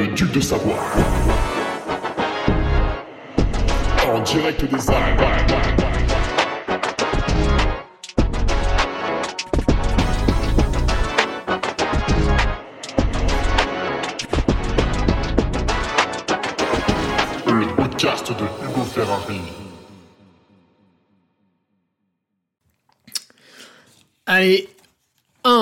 le duc de Savoie. En direct des Alpes. De Hugo Ferrari. Allez,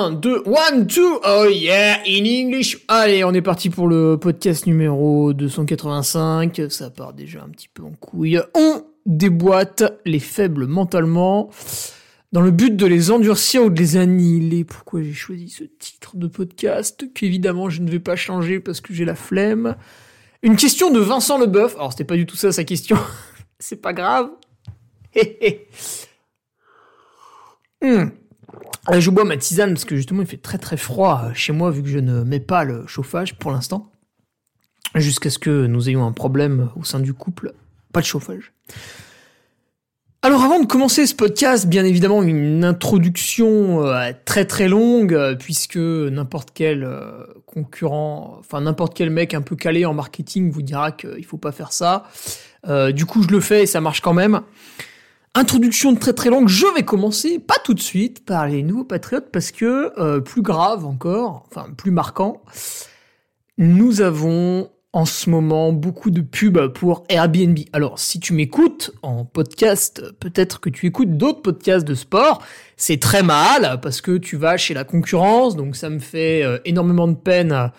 1, 2, 1, 2, oh yeah, in English. Allez, on est parti pour le podcast numéro 285. Ça part déjà un petit peu en couille. On déboîte les faibles mentalement dans le but de les endurcir ou de les annihiler. Pourquoi j'ai choisi ce titre de podcast qu'évidemment je ne vais pas changer parce que j'ai la flemme. Une question de Vincent Leboeuf. Alors c'était pas du tout ça sa question. C'est pas grave. Hé. Hmm. Euh, Je bois ma tisane parce que justement il fait très très froid euh, chez moi vu que je ne mets pas le chauffage pour l'instant. Jusqu'à ce que nous ayons un problème au sein du couple. Pas de chauffage. Alors avant de commencer ce podcast, bien évidemment une introduction euh, très très longue euh, puisque n'importe quel euh, concurrent, enfin n'importe quel mec un peu calé en marketing vous dira qu'il faut pas faire ça. Euh, du coup je le fais et ça marche quand même. Introduction très très longue, je vais commencer, pas tout de suite, par les nouveaux patriotes, parce que, euh, plus grave encore, enfin plus marquant, nous avons en ce moment beaucoup de pubs pour Airbnb. Alors si tu m'écoutes en podcast, peut-être que tu écoutes d'autres podcasts de sport, c'est très mal, parce que tu vas chez la concurrence, donc ça me fait euh, énormément de peine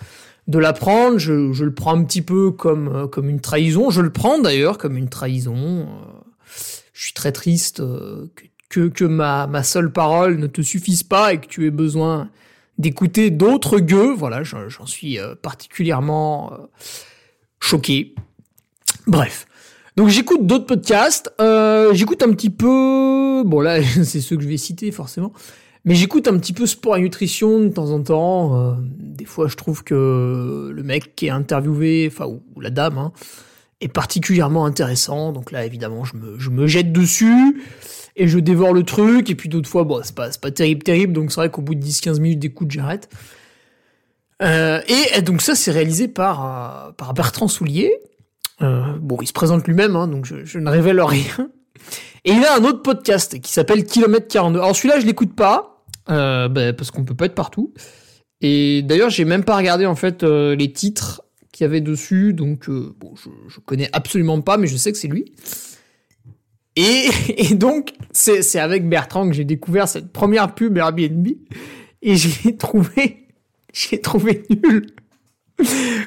de l'apprendre, je, le prends un petit peu comme, euh, comme une trahison, je le prends d'ailleurs comme une trahison. Je suis très triste euh, que, que, ma, ma seule parole ne te suffise pas et que tu aies besoin d'écouter d'autres gueux. Voilà, j'en suis euh, particulièrement euh, choqué. Bref. Donc j'écoute d'autres podcasts. J'écoute un petit peu... Bon là, c'est ceux que je vais citer forcément. Mais j'écoute un petit peu sport et nutrition de temps en temps. Des fois, je trouve que le mec qui est interviewé, enfin, ou la dame, hein, est particulièrement intéressant. Donc là, évidemment, je me, je me jette dessus et je dévore le truc. Et puis d'autres fois, bon, c'est pas, pas terrible, terrible. Donc c'est vrai qu'au bout de 10-15 minutes d'écoute, j'arrête. Euh, et, donc ça, c'est réalisé par, euh, par Bertrand Soulier. Euh, bon, il se présente lui-même, hein, donc je, ne révèle rien. Et il a un autre podcast qui s'appelle Kilomètre 42. Alors celui-là, je l'écoute pas, bah, parce qu'on peut pas être partout. Et d'ailleurs, j'ai même pas regardé en fait les titres qu'il y avait dessus, donc euh, je, connais absolument pas, mais je sais que c'est lui. Et, et donc, c'est avec Bertrand que j'ai découvert cette première pub Airbnb, et je l'ai trouvé, je trouvé nul.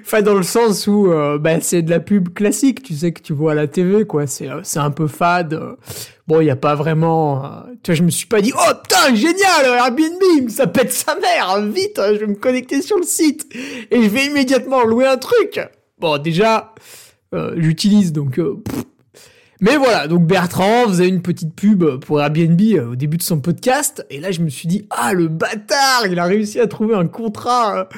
Enfin, dans le sens où euh, bah, c'est de la pub classique, tu sais que tu vois à la TV, quoi. C'est euh, c'est un peu fade. euh. Bon, il y a pas vraiment. tu vois, je me suis pas dit, oh putain, génial, Airbnb, ça pète sa mère, vite, je vais me connecter sur le site et je vais immédiatement louer un truc. Bon, déjà, j'utilise donc. mais voilà, donc Bertrand faisait une petite pub pour Airbnb au début de son podcast, et là je me suis dit, ah le bâtard, il a réussi à trouver un contrat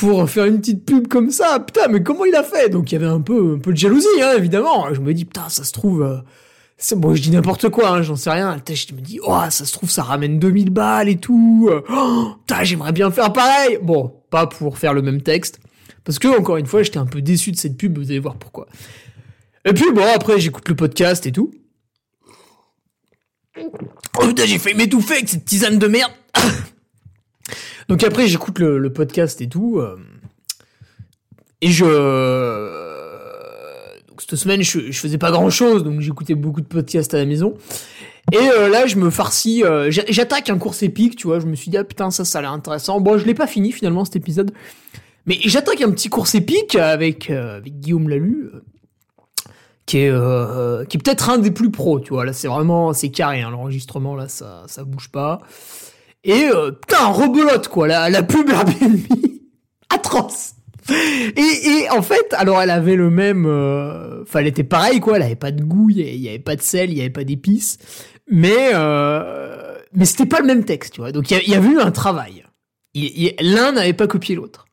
pour faire une petite pub comme ça. Putain, mais comment il a fait? Donc il y avait un peu, un peu de jalousie, hein, évidemment. Je me dis, putain, ça se trouve... euh, bon, je dis n'importe quoi, hein, j'en sais rien. Je me dis, oh, ça se trouve, ça ramène 2000 balles et tout. Euh, Oh, putain, j'aimerais bien faire pareil. Bon, pas pour faire le même texte. Parce que, encore une fois, j'étais un peu déçu de cette pub, vous allez voir pourquoi. Et puis, bon, après, j'écoute le podcast et tout. Oh putain, j'ai failli m'étouffer avec cette tisane de merde. Donc après, j'écoute le, podcast et tout. euh, et je... Donc cette semaine, je, faisais pas grand-chose, donc j'écoutais beaucoup de podcasts à la maison. Et euh, là, je me farcis... euh, j'a- J'attaque un course épique, tu vois. Je me suis dit, ah putain, ça, ça a l'air intéressant. Bon, je l'ai pas fini, finalement, cet épisode. Mais j'attaque un petit course épique avec, euh, avec Guillaume Lalu, euh, qui est, euh, qui est peut-être un des plus pros, tu vois. Là, c'est vraiment... C'est carré, hein, l'enregistrement, là, ça, ça bouge pas. Et euh, putain, rebelote quoi, la, la pub Airbnb, atroce. Et, et en fait, alors elle avait le même, euh, enfin elle était pareille quoi, elle avait pas de goût, il y avait- pas de sel, il y avait pas d'épices, mais euh, mais c'était pas le même texte, tu vois. Donc il y, y avait eu un travail. Il- il- L'un n'avait pas copié l'autre.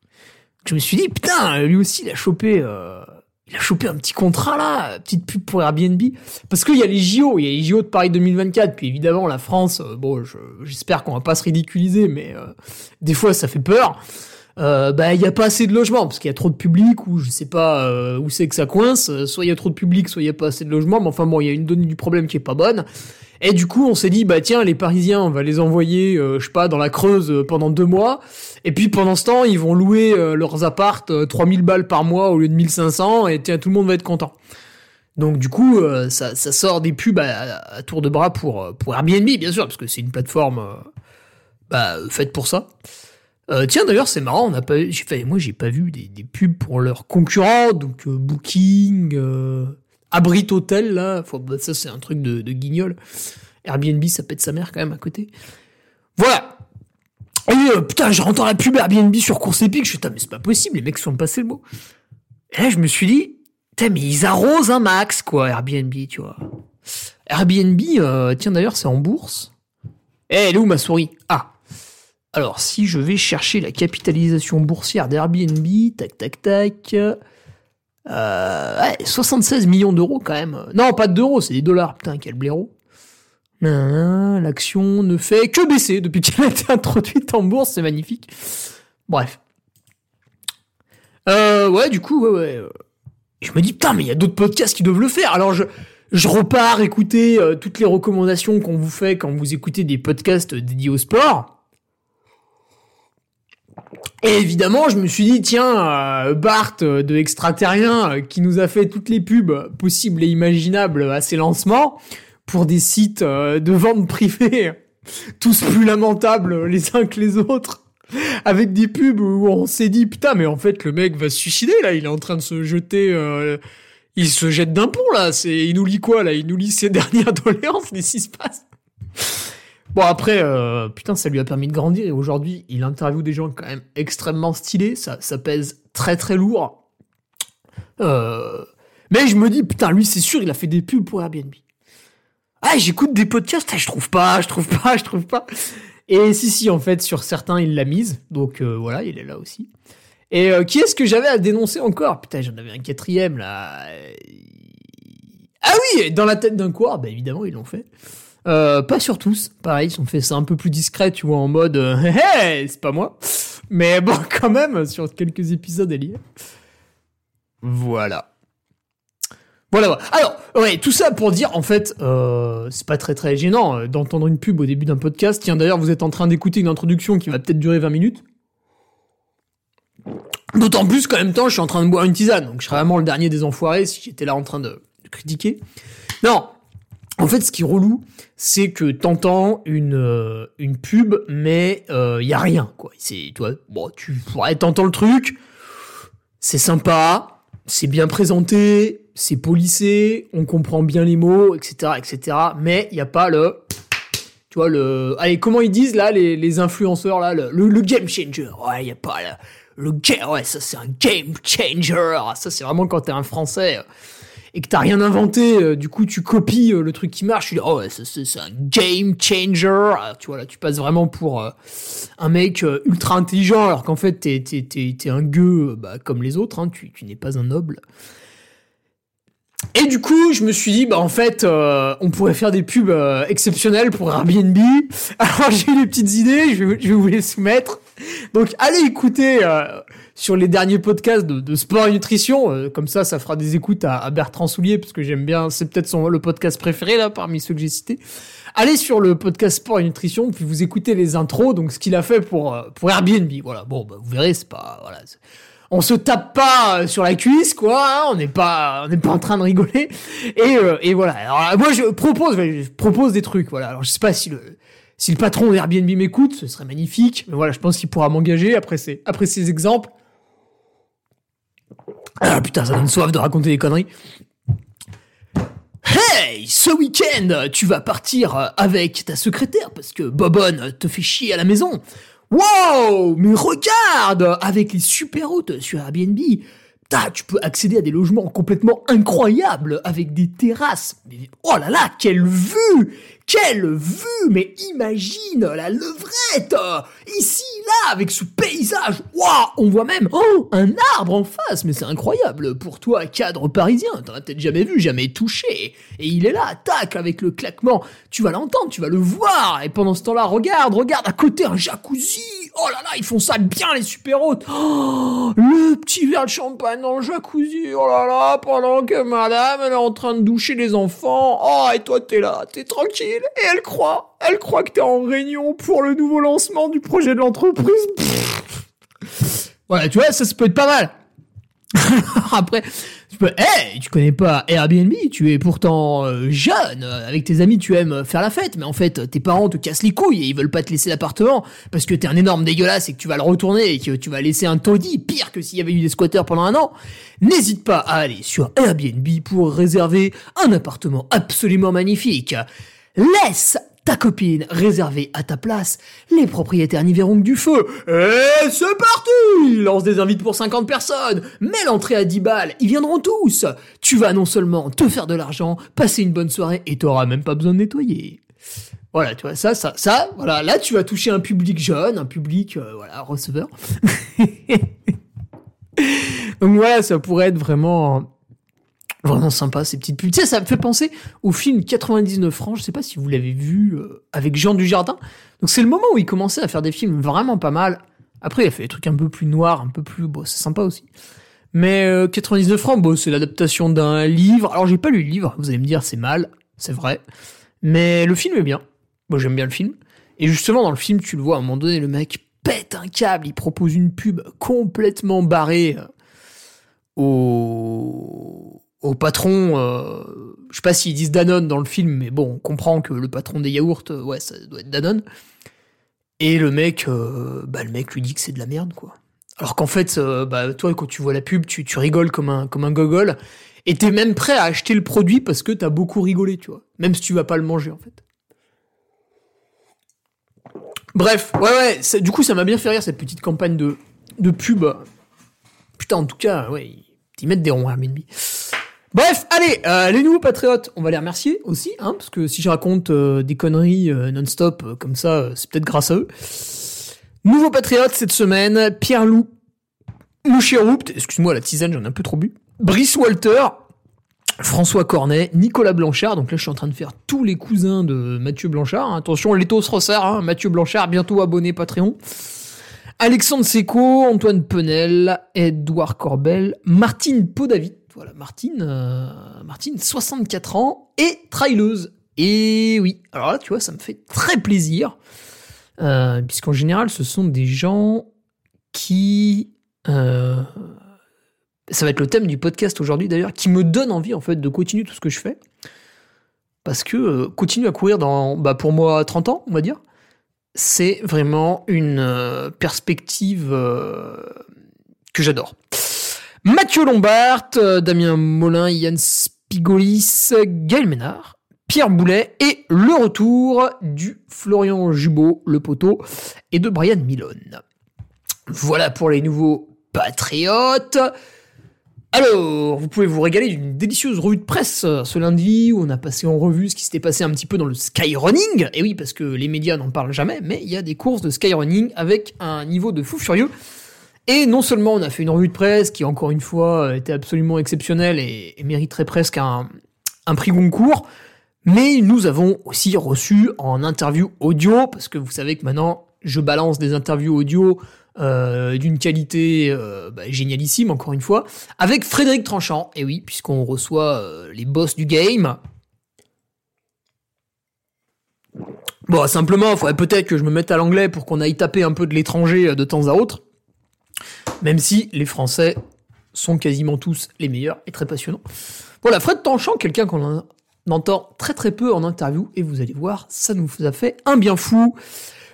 Je me suis dit putain, lui aussi il a chopé. euh, il a chopé un petit contrat là, petite pub pour Airbnb. Parce qu'il y a les JO, il y a les JO de Paris 2024, puis évidemment la France, euh, bon, je- j'espère qu'on va pas se ridiculiser, mais euh, des fois ça fait peur. euh, bah il y a pas assez de logements parce qu'il y a trop de public ou je sais pas euh, où c'est que ça coince. Soit il y a trop de public, soit il y a pas assez de logements. Mais enfin bon, il y a une donnée du problème qui est pas bonne. Et du coup, on s'est dit bah tiens, les Parisiens, on va les envoyer, euh, je sais pas, dans la Creuse euh, pendant deux mois. Et puis pendant ce temps, ils vont louer euh, leurs appartes 3000 balles par mois au lieu de 1500. Et tiens, tout le monde va être content. Donc du coup, ça, sort des pubs à, tour de bras pour pour Airbnb, bien sûr, parce que c'est une plateforme bah, faite pour ça. Tiens d'ailleurs c'est marrant, on n'a pas, j'ai fait, moi j'ai pas vu des, pubs pour leurs concurrents, donc Booking, Abrit Hotel là, bah, ça c'est un truc de, guignol. Airbnb ça pète sa mère quand même à côté. Voilà. Et euh, putain, je rentre la pub Airbnb sur course épique, je suis mais c'est pas possible, les mecs sont passés le mot. Et là je me suis dit, putain mais ils arrosent un max quoi Airbnb, tu vois. Airbnb, euh, tiens d'ailleurs c'est en bourse. Eh, elle est où ma souris? Ah, alors, si je vais chercher la capitalisation boursière d'Airbnb, tac, tac, tac. Euh, ouais, 76 millions d'euros quand même. Non, pas d'euros, c'est des dollars. Putain, quel blaireau. L'action ne fait que baisser depuis qu'elle a été introduite en bourse, c'est magnifique. Bref. Euh, ouais, du coup, ouais, ouais. Je me dis, putain, mais il y a d'autres podcasts qui doivent le faire. Alors, je, je repars écouter euh, toutes les recommandations qu'on vous fait quand vous écoutez des podcasts dédiés au sport. Et évidemment, je me suis dit, tiens, euh, Bart euh, de Extraterrien, euh, qui nous a fait toutes les pubs possibles et imaginables à ses lancements, pour des sites de vente privée, tous plus lamentables les uns que les autres, avec des pubs où on s'est dit, putain, mais en fait, le mec va se suicider, là, il est en train de se jeter... il se jette d'un pont, là, c'est, il nous lit quoi, là Il nous lit ses dernières doléances, qu'est-ce qui se passe Bon après, euh, putain, ça lui a permis de grandir et aujourd'hui, il interviewe des gens quand même extrêmement stylés. Ça, ça pèse très très lourd. Euh, mais je me dis, putain, lui, c'est sûr, il a fait des pubs pour Airbnb. Ah, j'écoute des podcasts, je trouve pas, je trouve pas, je trouve pas. Et si, si, en fait, sur certains, il l'a mise. Donc euh, voilà, il est là aussi. Et qui est-ce que j'avais à dénoncer encore? Putain, j'en avais un quatrième là. Ah oui, dans la tête d'un quoi? Bah évidemment, ils l'ont fait. Euh, pas sur tous, pareil, ils ont fait ça un peu plus discret, tu vois, en mode euh, c'est pas moi. Mais bon, quand même, sur quelques épisodes, elle y est. Voilà. Voilà, voilà. Alors, ouais, tout ça pour dire, en fait, euh, c'est pas très très gênant euh, d'entendre une pub au début d'un podcast. Tiens, d'ailleurs, vous êtes en train d'écouter une introduction qui va peut-être durer 20 minutes. D'autant plus qu'en même temps, je suis en train de boire une tisane, donc je serais vraiment le dernier des enfoirés si j'étais là en train de critiquer. Non, en fait, ce qui est relou, c'est que t'entends une euh, une pub, mais il euh, y a rien quoi. C'est toi, bon, tu ouais, t'entends le truc, c'est sympa, c'est bien présenté, c'est polissé, on comprend bien les mots, etc., etc. Mais il y a pas le, tu vois le, allez comment ils disent là les, les influenceurs là, le, le, game changer? Ouais, il y a pas le, le ouais ça c'est un game changer. Ça c'est vraiment quand t'es un Français et que t'as rien inventé, euh, du coup tu copies euh, le truc qui marche, tu dis oh ouais c'est un game changer, ah, tu vois là tu passes vraiment pour euh, un mec ultra intelligent alors qu'en fait t'es t'es un gueux bah, comme les autres, hein, tu tu n'es pas un noble. Et du coup, je me suis dit, bah en fait, on pourrait faire des pubs exceptionnelles pour Airbnb. Alors j'ai eu des petites idées, je vais, je vais vous les soumettre. Donc allez écouter sur les derniers podcasts de, sport et nutrition. Euh, comme ça, ça fera des écoutes à, Bertrand Soulier, parce que j'aime bien, c'est peut-être son le podcast préféré là parmi ceux que j'ai cités. Allez sur le podcast sport et nutrition, puis vous écoutez les intros, donc ce qu'il a fait pour euh, pour Airbnb. Voilà, bon, bah, vous verrez, c'est pas voilà. On se tape pas euh, sur la cuisse, quoi. Hein, on n'est pas, on n'est pas en train de rigoler. Et, voilà. Alors moi, je propose, propose des trucs. Voilà. Alors je sais pas si le si le patron d'Airbnb m'écoute, ce serait magnifique. Mais voilà, je pense qu'il pourra m'engager après ces, après exemples. Ah putain, ça donne soif de raconter des conneries. Hey, ce week-end, tu vas partir avec ta secrétaire parce que Bobonne te fait chier à la maison. Wow, mais regarde, avec les super hôtes sur Airbnb, tu peux accéder à des logements complètement incroyables avec des terrasses. oh là là, quelle vue quelle vue Mais imagine la levrette! Ici, là, avec ce paysage Waouh On voit même oh, un arbre en face Mais c'est incroyable Pour toi, cadre parisien, t'en as peut-être jamais vu, jamais touché. Et il est là, tac, avec le claquement. Tu vas l'entendre, tu vas le voir. Et pendant ce temps-là, regarde, regarde, à côté, un jacuzzi Oh là là, ils font ça bien les super hôtes. Oh, le petit verre de champagne dans le jacuzzi. Oh là là, pendant que madame elle est en train de doucher les enfants. Oh et toi t'es là, t'es tranquille. Et elle croit, elle croit que t'es en réunion pour le nouveau lancement du projet de l'entreprise. Voilà, tu vois, ça, peut être pas mal. Après, tu peux, hey, tu connais pas Airbnb, tu es pourtant euh, jeune, avec tes amis tu aimes faire la fête, mais en fait tes parents te cassent les couilles et ils veulent pas te laisser l'appartement parce que t'es un énorme dégueulasse et que tu vas le retourner et que tu vas laisser un taudis, pire que s'il y avait eu des squatteurs pendant un an. N'hésite pas à aller sur Airbnb pour réserver un appartement absolument magnifique. Laisse ta copine réservée à ta place, les propriétaires n'y verront que du feu. Et c'est parti Lance des invites pour 50 personnes, mets l'entrée à 10 balles, ils viendront tous. Tu vas non seulement te faire de l'argent, passer une bonne soirée et t'auras même pas besoin de nettoyer. Voilà, tu vois, ça, ça, ça, voilà, là tu vas toucher un public jeune, un public, euh, voilà, receveur. Donc voilà, ça pourrait être vraiment Vraiment sympa ces petites pubs. Tu sais, ça me fait penser au film 99 francs. Je sais pas si vous l'avez vu euh, avec Jean Dujardin. Donc c'est le moment où il commençait à faire des films vraiment pas mal. Après, il a fait des trucs un peu plus noirs, un peu plus. Bon, c'est sympa aussi. Mais 99 euh, francs, bon, c'est l'adaptation d'un livre. Alors j'ai pas lu le livre. Vous allez me dire c'est mal, c'est vrai. Mais le film est bien. Moi j'aime bien le film. Et justement dans le film, tu le vois à un moment donné, le mec pète un câble. Il propose une pub complètement barrée euh, au au patron, euh, je sais pas s'ils disent Danone dans le film, mais bon, on comprend que le patron des yaourts, euh, ouais, ça doit être Danone. Et le mec, euh, bah le mec lui dit que c'est de la merde, quoi. Alors qu'en fait, euh, bah toi, quand tu vois la pub, tu, rigoles comme un comme un gogol, et t'es même prêt à acheter le produit parce que t'as beaucoup rigolé, tu vois. Même si tu vas pas le manger, en fait. Bref, ouais, ouais, du coup, ça m'a bien fait rire cette petite campagne de, pub. Putain, en tout cas, ouais, ils mettent des ronds à Airbnb. Bref, allez, euh, les nouveaux patriotes, on va les remercier aussi, hein, parce que si je raconte euh, des conneries euh, non-stop comme ça, c'est peut-être grâce à eux. Nouveaux patriotes cette semaine, Pierre-Loup, Mouchiroupt, excuse-moi la tisane, j'en ai un peu trop bu, Brice Walter, François Cornet, Nicolas Blanchard, donc là je suis en train de faire tous les cousins de Mathieu Blanchard, hein. attention, l'étau se resserre, hein, Mathieu Blanchard, bientôt abonné Patreon. Alexandre Seco, Antoine Penel, Edouard Corbel, Martine Podavit, voilà, Martine, euh, Martine, 64 ans et traileuse. Et oui, alors là, tu vois, ça me fait très plaisir, euh, puisqu'en général, ce sont des gens qui... Euh, ça va être le thème du podcast aujourd'hui d'ailleurs, qui me donne envie en fait de continuer tout ce que je fais. Parce que continuer à courir dans, bah, pour moi, 30 ans, on va dire, c'est vraiment une perspective que j'adore. Mathieu Lombard, euh, Damien Molin, Yann Spigolis, Gaël Ménard, Pierre Boulet et le retour du Florian Jubot, le poteau, et de Brian Milone. Voilà pour les nouveaux patriotes. Alors, vous pouvez vous régaler d'une délicieuse revue de presse euh, ce lundi où on a passé en revue ce qui s'était passé un petit peu dans le skyrunning. Et oui, parce que les médias n'en parlent jamais, mais il y a des courses de skyrunning avec un niveau de fou furieux. Et non seulement on a fait une revue de presse qui, encore une fois, était absolument exceptionnelle et, mériterait presque un, prix Goncourt, mais nous avons aussi reçu en interview audio, parce que vous savez que maintenant je balance des interviews audio euh, d'une qualité euh, bah, génialissime, encore une fois, avec Frédéric Tranchant. Et oui, puisqu'on reçoit euh, les boss du game. Bon, simplement, il faudrait peut-être que je me mette à l'anglais pour qu'on aille taper un peu de l'étranger de temps à autre. Même si les Français sont quasiment tous les meilleurs et très passionnants. Voilà, Fred Tranchant, quelqu'un qu'on en- entend très très peu en interview, et vous allez voir, ça nous a fait un bien fou.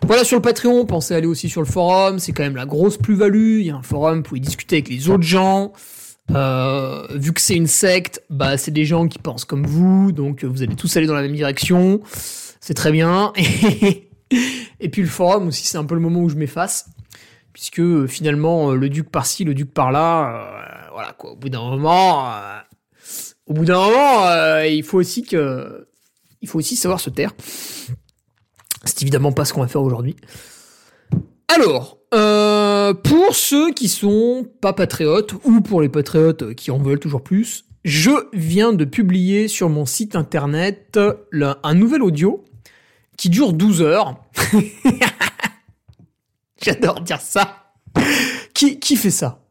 Voilà sur le Patreon, pensez à aller aussi sur le forum, c'est quand même la grosse plus-value, il y a un forum, vous pouvez discuter avec les autres gens. Euh, vu que c'est une secte, bah c'est des gens qui pensent comme vous, donc vous allez tous aller dans la même direction, c'est très bien. Et puis le forum aussi, c'est un peu le moment où je m'efface, puisque euh, finalement euh, le duc par-ci, le duc par-là, euh, voilà quoi. Au bout d'un moment, au bout d'un moment, il faut aussi faut aussi savoir se taire. C'est évidemment pas ce qu'on va faire aujourd'hui. Alors, pour ceux qui sont pas patriotes, ou pour les patriotes qui en veulent toujours plus, je viens de publier sur mon site internet un nouvel audio qui dure 12 heures. J'adore dire ça. Qui, qui fait ça?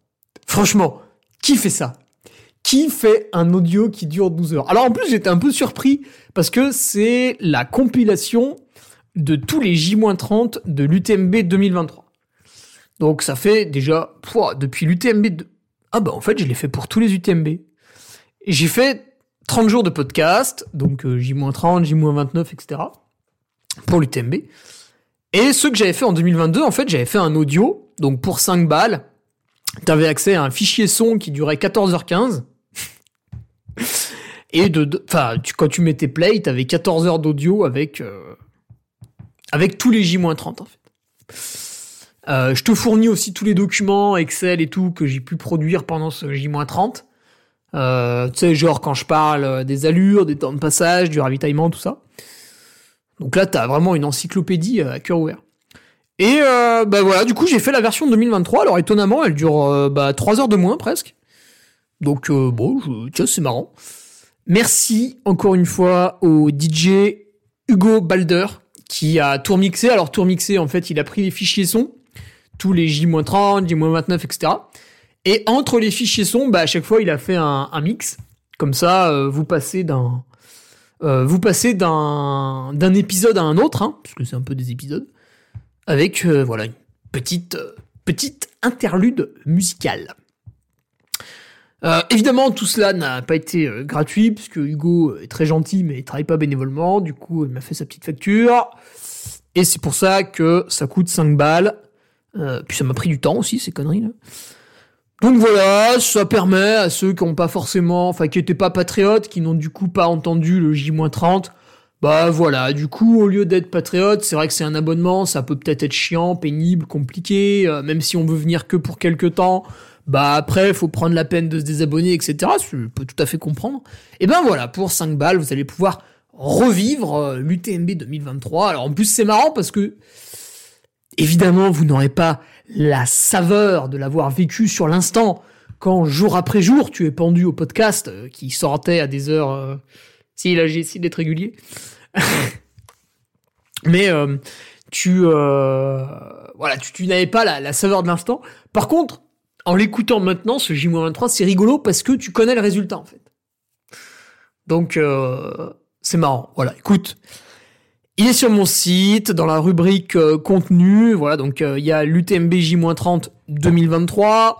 Franchement, qui fait ça? Qui fait un audio qui dure 12 heures? Alors en plus, j'étais un peu surpris parce que c'est la compilation de tous les J-30 de l'UTMB 2023. Donc ça fait déjà, depuis l'UTMB... Ah bah en fait, je l'ai fait pour tous les UTMB. J'ai fait 30 jours de podcast, donc euh, J-30, J-29, etc. pour l'UTMB. Et ceux que j'avais fait en 2022, en fait, j'avais fait un audio, donc pour 5 balles, t'avais accès à un fichier son qui durait 14h15. Et de, tu, quand tu mettais play, t'avais 14 heures d'audio avec, euh, avec tous les J-30, en fait. Euh, je te fournis aussi tous les documents Excel et tout que j'ai pu produire pendant ce J-30. Euh, tu sais, genre quand je parle des allures, des temps de passage, du ravitaillement, tout ça. Donc là, t'as vraiment une encyclopédie à cœur ouvert. Et euh, bah voilà, du coup, j'ai fait la version 2023. Alors étonnamment, elle dure euh, bah, 3 heures de moins presque. Donc euh, bon, je, tiens, c'est marrant. Merci encore une fois au DJ Hugo Balder qui a tour mixé. Alors tour mixé, en fait, il a pris les fichiers son, tous les J-30, J-29, etc. Et entre les fichiers son, bah, à chaque fois, il a fait un, un mix. Comme ça, euh, vous passez d'un euh, vous passez d'un d'un épisode à un autre, hein, puisque c'est un peu des épisodes, avec euh, voilà une petite euh, petite interlude musicale. Évidemment, tout cela n'a pas été gratuit, puisque Hugo est très gentil, mais il travaille pas bénévolement. Du coup, il m'a fait sa petite facture. Et c'est pour ça que ça coûte 5 balles. Puis ça m'a pris du temps aussi, ces conneries là. Donc voilà, ça permet à ceux qui n'ont pas forcément, enfin qui n'étaient pas patriotes, qui n'ont du coup pas entendu le J-30, bah voilà, du coup au lieu d'être patriote, c'est vrai que c'est un abonnement, ça peut peut-être être chiant, pénible, compliqué, euh, même si on veut venir que pour quelques temps, bah après faut prendre la peine de se désabonner, etc. Je peux tout à fait comprendre. Et ben voilà, pour 5 balles, vous allez pouvoir revivre euh, l'UTMB 2023. Alors en plus c'est marrant parce que Évidemment, vous n'aurez pas la saveur de l'avoir vécu sur l'instant, quand jour après jour, tu es pendu au podcast euh, qui sortait à des heures... Euh... Si, là, j'ai essayé d'être régulier. Mais euh, tu... Euh... Voilà, tu, n'avais pas la, la saveur de l'instant. Par contre, en l'écoutant maintenant, ce J-23, c'est rigolo parce que tu connais le résultat, en fait. Donc, c'est marrant. Voilà, écoute... Il est sur mon site, dans la rubrique euh, contenu. Voilà, donc euh, il y a l'UTMB J-30 2023,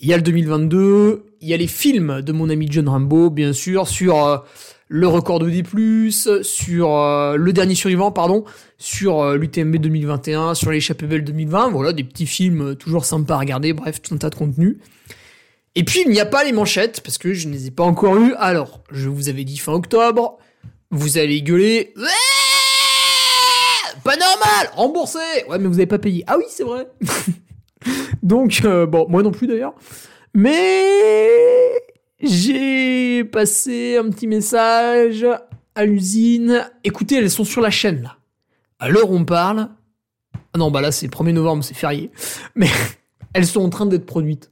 il y a le 2022, il y a les films de mon ami John Rambo, bien sûr, sur euh, le record de D+, sur le dernier survivant, pardon, sur l'UTMB 2021, sur l'échappée belle 2020. Voilà, des petits films toujours sympas à regarder. Bref, tout un tas de contenu. Et puis il n'y a pas les manchettes parce que je ne les ai pas encore eues. Alors, je vous avais dit fin octobre. Vous allez gueuler. Pas normal, remboursé. Ouais, mais vous avez pas payé. Ah oui, c'est vrai. Donc euh, bon, moi non plus d'ailleurs. Mais j'ai passé un petit message à l'usine. Écoutez, elles sont sur la chaîne là. À l'heure où on parle. Ah non, bah là c'est le 1er novembre, c'est férié. Mais elles sont en train d'être produites.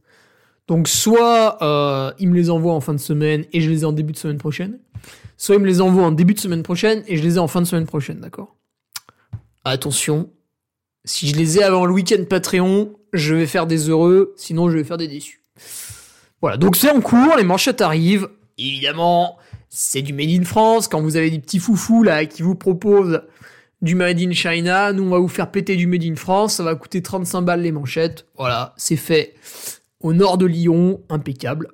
Donc soit euh, ils me les envoient en fin de semaine et je les ai en début de semaine prochaine. Soit ils me les envoient en début de semaine prochaine et je les ai en fin de semaine prochaine, d'accord? Attention, si je les ai avant le week-end Patreon, je vais faire des heureux, sinon je vais faire des déçus. Voilà, donc c'est en cours, les manchettes arrivent. Évidemment, c'est du Made in France. Quand vous avez des petits foufous là qui vous proposent du Made in China, nous on va vous faire péter du Made in France. Ça va coûter 35 balles les manchettes. Voilà, c'est fait au nord de Lyon, impeccable.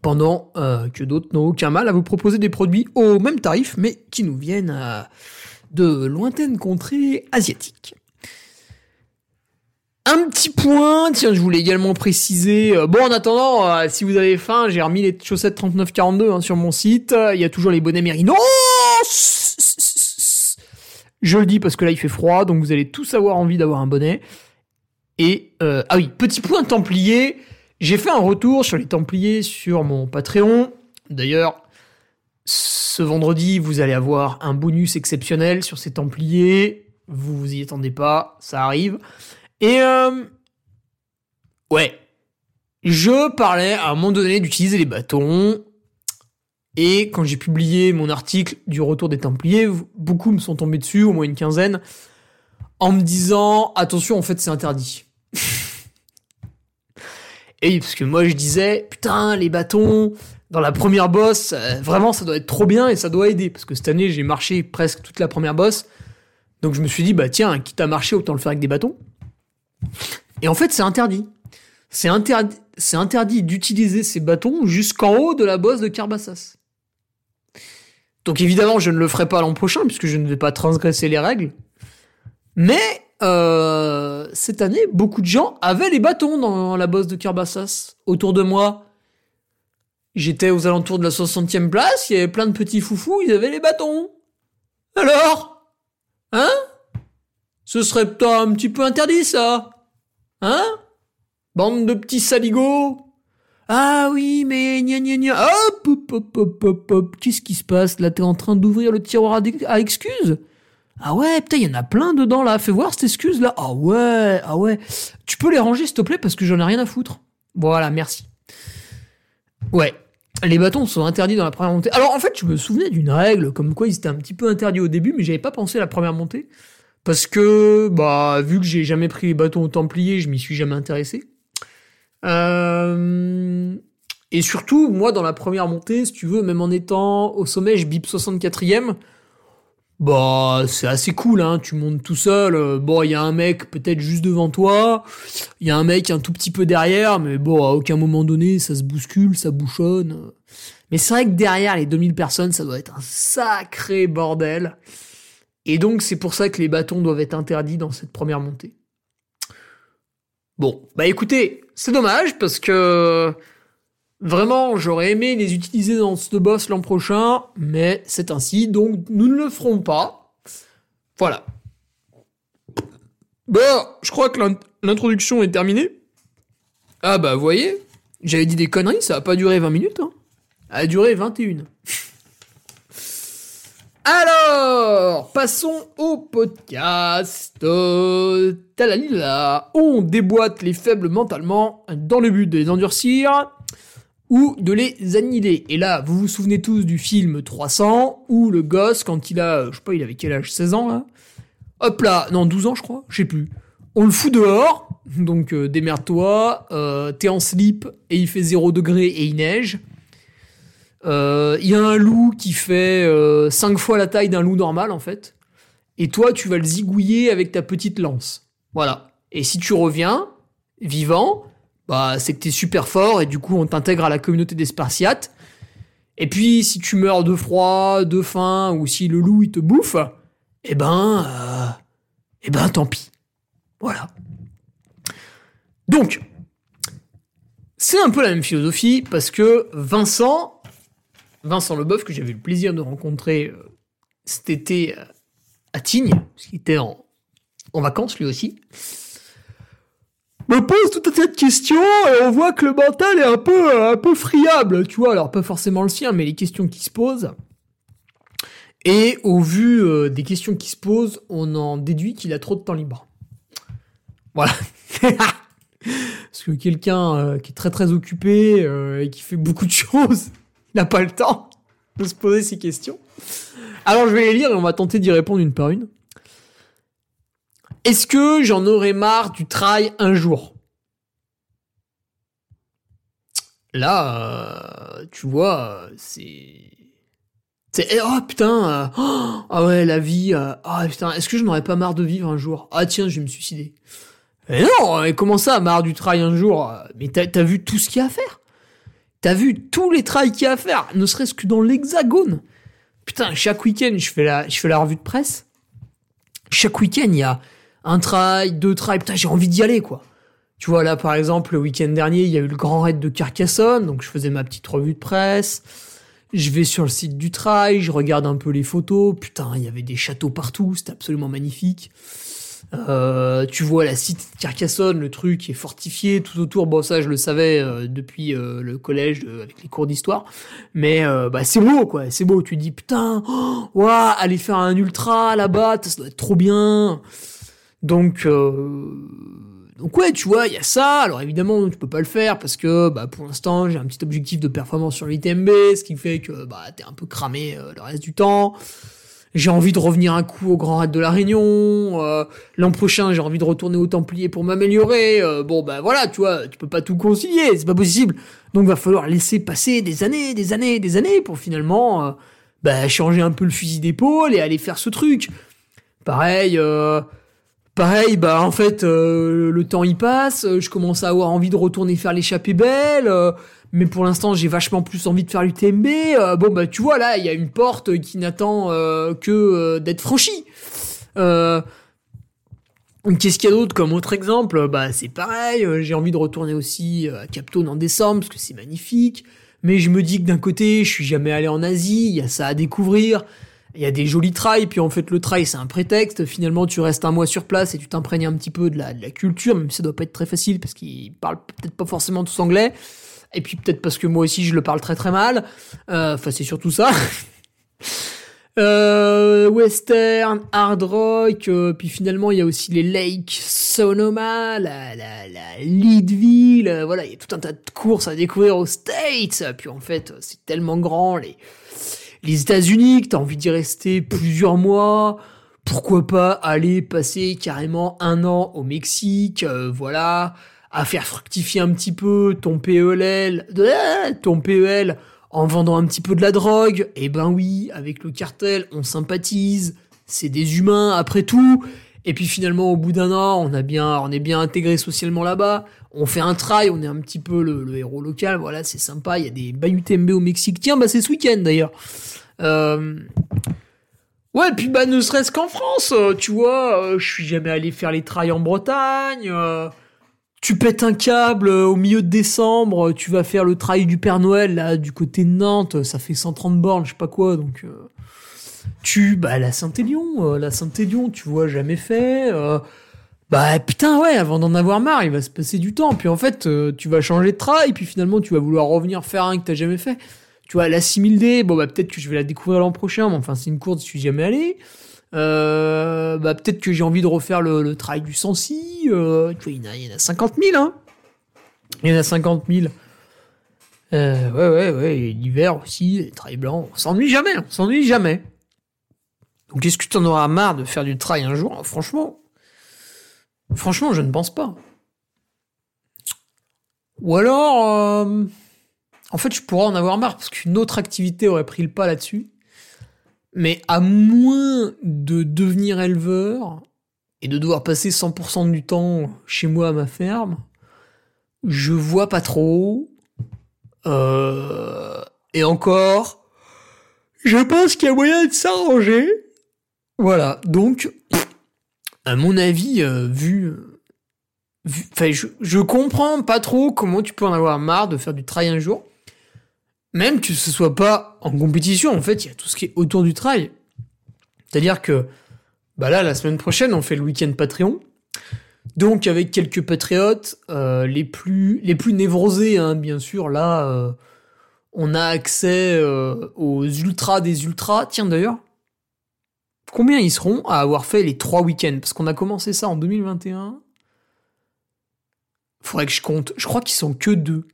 Pendant euh, que d'autres n'ont aucun mal à vous proposer des produits au même tarif, mais qui nous viennent euh, de lointaines contrées asiatiques. Un petit point, tiens, je voulais également préciser. euh, bon, en attendant, euh, si vous avez faim, j'ai remis les chaussettes 3942 hein, sur mon site. Il y a toujours les bonnets Merino. Je le dis parce que là il fait froid, donc vous allez tous avoir envie d'avoir un bonnet. Et euh, ah oui, petit point Templier. J'ai fait un retour sur les Templiers sur mon Patreon. D'ailleurs, ce vendredi, vous allez avoir un bonus exceptionnel sur ces Templiers. Vous vous y attendez pas, ça arrive. Et euh, ouais, je parlais à un moment donné d'utiliser les bâtons. Et quand j'ai publié mon article du retour des Templiers, beaucoup me sont tombés dessus, au moins une quinzaine, en me disant attention, en fait, c'est interdit. Et parce que moi je disais putain les bâtons dans la première bosse, euh, vraiment ça doit être trop bien et ça doit aider parce que cette année j'ai marché presque toute la première bosse. Donc je me suis dit bah tiens, quitte à marcher autant le faire avec des bâtons. Et en fait c'est interdit. C'est interdit, d'utiliser ces bâtons jusqu'en haut de la bosse de Carbassas. Donc évidemment je ne le ferai pas l'an prochain puisque je ne vais pas transgresser les règles. Mais euh, cette année, beaucoup de gens avaient les bâtons dans la bosse de Kerbassas. Autour de moi, j'étais aux alentours de la 60e place, il y avait plein de petits foufous, ils avaient les bâtons. Alors? Hein? Ce serait peut-être un petit peu interdit, ça Hein? Bande de petits saligots ah oui, mais gna gna gna. Hop, hop, hop, hop, hop, hop. Qu'est-ce qui se passe? Là, t'es en train d'ouvrir le tiroir à excuses? Ah ouais, putain, il y en a plein dedans là. Fais voir cette excuse là. Ah ouais, ah ouais. Tu peux les ranger s'il te plaît parce que j'en ai rien à foutre. Voilà, merci. Ouais. Les bâtons sont interdits dans la première montée. Alors en fait, je me souvenais d'une règle comme quoi ils étaient un petit peu interdits au début, mais j'avais pas pensé à la première montée parce que bah vu que j'ai jamais pris les bâtons au Templier, je m'y suis jamais intéressé. Euh... Et surtout, moi dans la première montée, si tu veux, même en étant au sommet, je bip 64e. Bah, c'est assez cool, hein. Tu montes tout seul. Euh, bon, il y a un mec peut-être juste devant toi. Il y a un mec un tout petit peu derrière, mais bon, à aucun moment donné, ça se bouscule, ça bouchonne. Mais c'est vrai que derrière les 2000 personnes, ça doit être un sacré bordel. Et donc, c'est pour ça que les bâtons doivent être interdits dans cette première montée. Bon, bah écoutez, c'est dommage parce que Vraiment, j'aurais aimé les utiliser dans ce boss l'an prochain, mais c'est ainsi, donc nous ne le ferons pas. Voilà. Bon, je crois que l'introduction est terminée. Ah bah, vous voyez, j'avais dit des conneries, ça a pas duré 20 minutes, hein. Ça a duré 21. Alors, passons au podcast. talalila. On déboîte les faibles mentalement dans le but de les endurcir ou de les annihiler. Et là, vous vous souvenez tous du film 300, où le gosse, quand il a, je sais pas, il avait quel âge, 16 ans, là Hop là, non, 12 ans, je crois, je sais plus. On le fout dehors, donc euh, démerde-toi, euh, t'es en slip, et il fait 0 degré et il neige. Euh, il y a un loup qui fait 5 fois la taille d'un loup normal, en fait. Et toi, tu vas le zigouiller avec ta petite lance. Voilà. Et si tu reviens, vivant, bah, c'est que t'es super fort et du coup on t'intègre à la communauté des Spartiates. Et puis si tu meurs de froid, de faim ou si le loup il te bouffe, eh ben, euh, eh ben tant pis. Voilà. Donc, c'est un peu la même philosophie parce que Vincent, Vincent Leboeuf que j'avais le plaisir de rencontrer euh, cet été euh, à Tignes, parce qu'il était en vacances lui aussi me pose tout un tas de questions et on voit que le mental est un peu, un peu friable, tu vois. Alors, pas forcément le sien, mais les questions qui se posent. Et au vu euh, des questions qui se posent, on en déduit qu'il a trop de temps libre. Voilà. Parce que quelqu'un euh, qui est très très occupé euh, et qui fait beaucoup de choses, il n'a pas le temps de se poser ces questions. Alors je vais les lire et on va tenter d'y répondre une par une. Est-ce que j'en aurais marre du trail un jour? Là, euh, tu vois, c'est... C'est eh, oh putain euh, oh, ah ouais la vie euh, ah putain est-ce que je n'aurais pas marre de vivre un jour? Ah tiens je vais me suicider. Et non comment ça marre du trail un jour? Mais t'as as vu tout ce qu'il y a à faire? T'as vu tous les trails qu'il y a à faire ne serait-ce que dans l'hexagone? Putain chaque week-end je la je fais la revue de presse. Chaque week-end il y a un trail, deux trails, putain, j'ai envie d'y aller, quoi. Tu vois, là, par exemple, le week-end dernier, il y a eu le grand raid de Carcassonne, donc je faisais ma petite revue de presse. Je vais sur le site du trail, je regarde un peu les photos. Putain, il y avait des châteaux partout, c'était absolument magnifique. Euh, tu vois la cité de Carcassonne, le truc est fortifié tout autour. Bon, ça, je le savais euh, depuis euh, le collège avec les cours d'histoire. Mais bah, c'est beau, quoi. C'est beau. Tu dis, putain, oh, aller faire un ultra là-bas, ça doit être trop bien. Donc, euh, donc ouais, tu vois, il y a ça. Alors évidemment, tu peux pas le faire parce que bah, pour l'instant, j'ai un petit objectif de performance sur l'ITMB, ce qui fait que bah, t'es un peu cramé euh, le reste du temps. j'ai envie de revenir un coup au Grand Raid de la Réunion. euh, L'an prochain, j'ai envie de retourner au Templier pour m'améliorer. euh, bon, bah voilà, tu vois, tu peux pas tout concilier, c'est pas possible. Donc, va falloir laisser passer des années, des années, des années pour finalement, euh, bah, changer un peu le fusil d'épaule et aller faire ce truc. Pareil, euh, pareil, bah en fait, euh, le temps y passe. euh, Je commence à avoir envie de retourner faire l'échappée belle. euh, mais pour l'instant, j'ai vachement plus envie de faire l'UTMB. euh, bon, bah tu vois, là, il y a une porte qui n'attend que d'être franchie. Qu'est-ce qu'il y a d'autre comme autre exemple? Bah c'est pareil, j'ai envie de retourner aussi à Captone en décembre parce que c'est magnifique. Mais je me dis que d'un côté, je suis jamais allé en Asie, il y a ça à découvrir. Il y a des jolis trails, puis en fait le trail c'est un prétexte. Finalement tu restes un mois sur place et tu t'imprègnes un petit peu de la, de la culture, même si ça doit pas être très facile parce qu'ils parlent peut-être pas forcément tous anglais. Et puis peut-être parce que moi aussi je le parle très très mal. Euh, Enfin c'est surtout ça. Euh, western, hard rock, euh, puis finalement il y a aussi les Lake Sonoma, la, la, la Leadville, euh, voilà, il y a tout un tas de courses à découvrir aux States, puis en fait c'est tellement grand, les, les États-Unis, que t'as envie d'y rester plusieurs mois, pourquoi pas aller passer carrément un an au Mexique, euh, voilà, à faire fructifier un petit peu ton PEL, de- ton PEL en vendant un petit peu de la drogue. Eh ben oui, avec le cartel, on sympathise, c'est des humains après tout. Et puis finalement, au bout d'un an, on a bien, on est bien intégré socialement là-bas. On fait un trail, on est un petit peu le, héros local. Voilà, c'est sympa. Il y a des Bayou TMB au Mexique. Tiens, bah c'est ce week-end d'ailleurs. Euh, Ouais, puis bah ne serait-ce qu'en France, euh, tu vois, euh, je suis jamais allé faire les trails en Bretagne. tu pètes un câble au milieu de décembre, tu vas faire le trail du Père Noël là du côté de Nantes, ça fait 130 bornes, je sais pas quoi, donc tu bah la Saint-Élion, la Saint-Élion, tu vois jamais fait. Bah putain ouais, avant d'en avoir marre, il va se passer du temps. Puis en fait, euh, tu vas changer de trail, puis finalement tu vas vouloir revenir faire un que t'as jamais fait. Tu vois, la 6000D, bon bah peut-être que je vais la découvrir l'an prochain, mais enfin c'est une course, je suis jamais allé. Euh, bah peut-être que j'ai envie de refaire le, le trail du Sancy. Euh, tu vois, il y, en a, il y en a 50 000, hein. Il y en a 50 000. Euh, ouais, ouais, ouais. L'hiver aussi, les trails blancs. On s'ennuie jamais, on s'ennuie jamais. Donc est-ce que tu en auras marre de faire du trail un jour? Franchement, franchement, je ne pense pas. Ou alors, euh, en fait, je pourrais en avoir marre parce qu'une autre activité aurait pris le pas là-dessus. Mais à moins de devenir éleveur et de devoir passer 100% du temps chez moi à ma ferme, je vois pas trop. Euh, et encore, je pense qu'il y a moyen de s'arranger. Voilà, donc, à mon avis, euh, vu... Enfin, je, je comprends pas trop comment tu peux en avoir marre de faire du trail un jour. Même que ce soit pas en compétition, en fait, il y a tout ce qui est autour du trail. C'est-à-dire que, bah là, la semaine prochaine, on fait le week-end Patreon. Donc, avec quelques patriotes, euh, les plus les plus névrosés, hein, bien sûr, là, euh, on a accès aux ultras des ultras. Tiens, d'ailleurs, combien ils seront à avoir fait les trois week-ends? Parce qu'on a commencé ça en 2021. Faudrait que je compte. Je crois qu'ils sont que deux.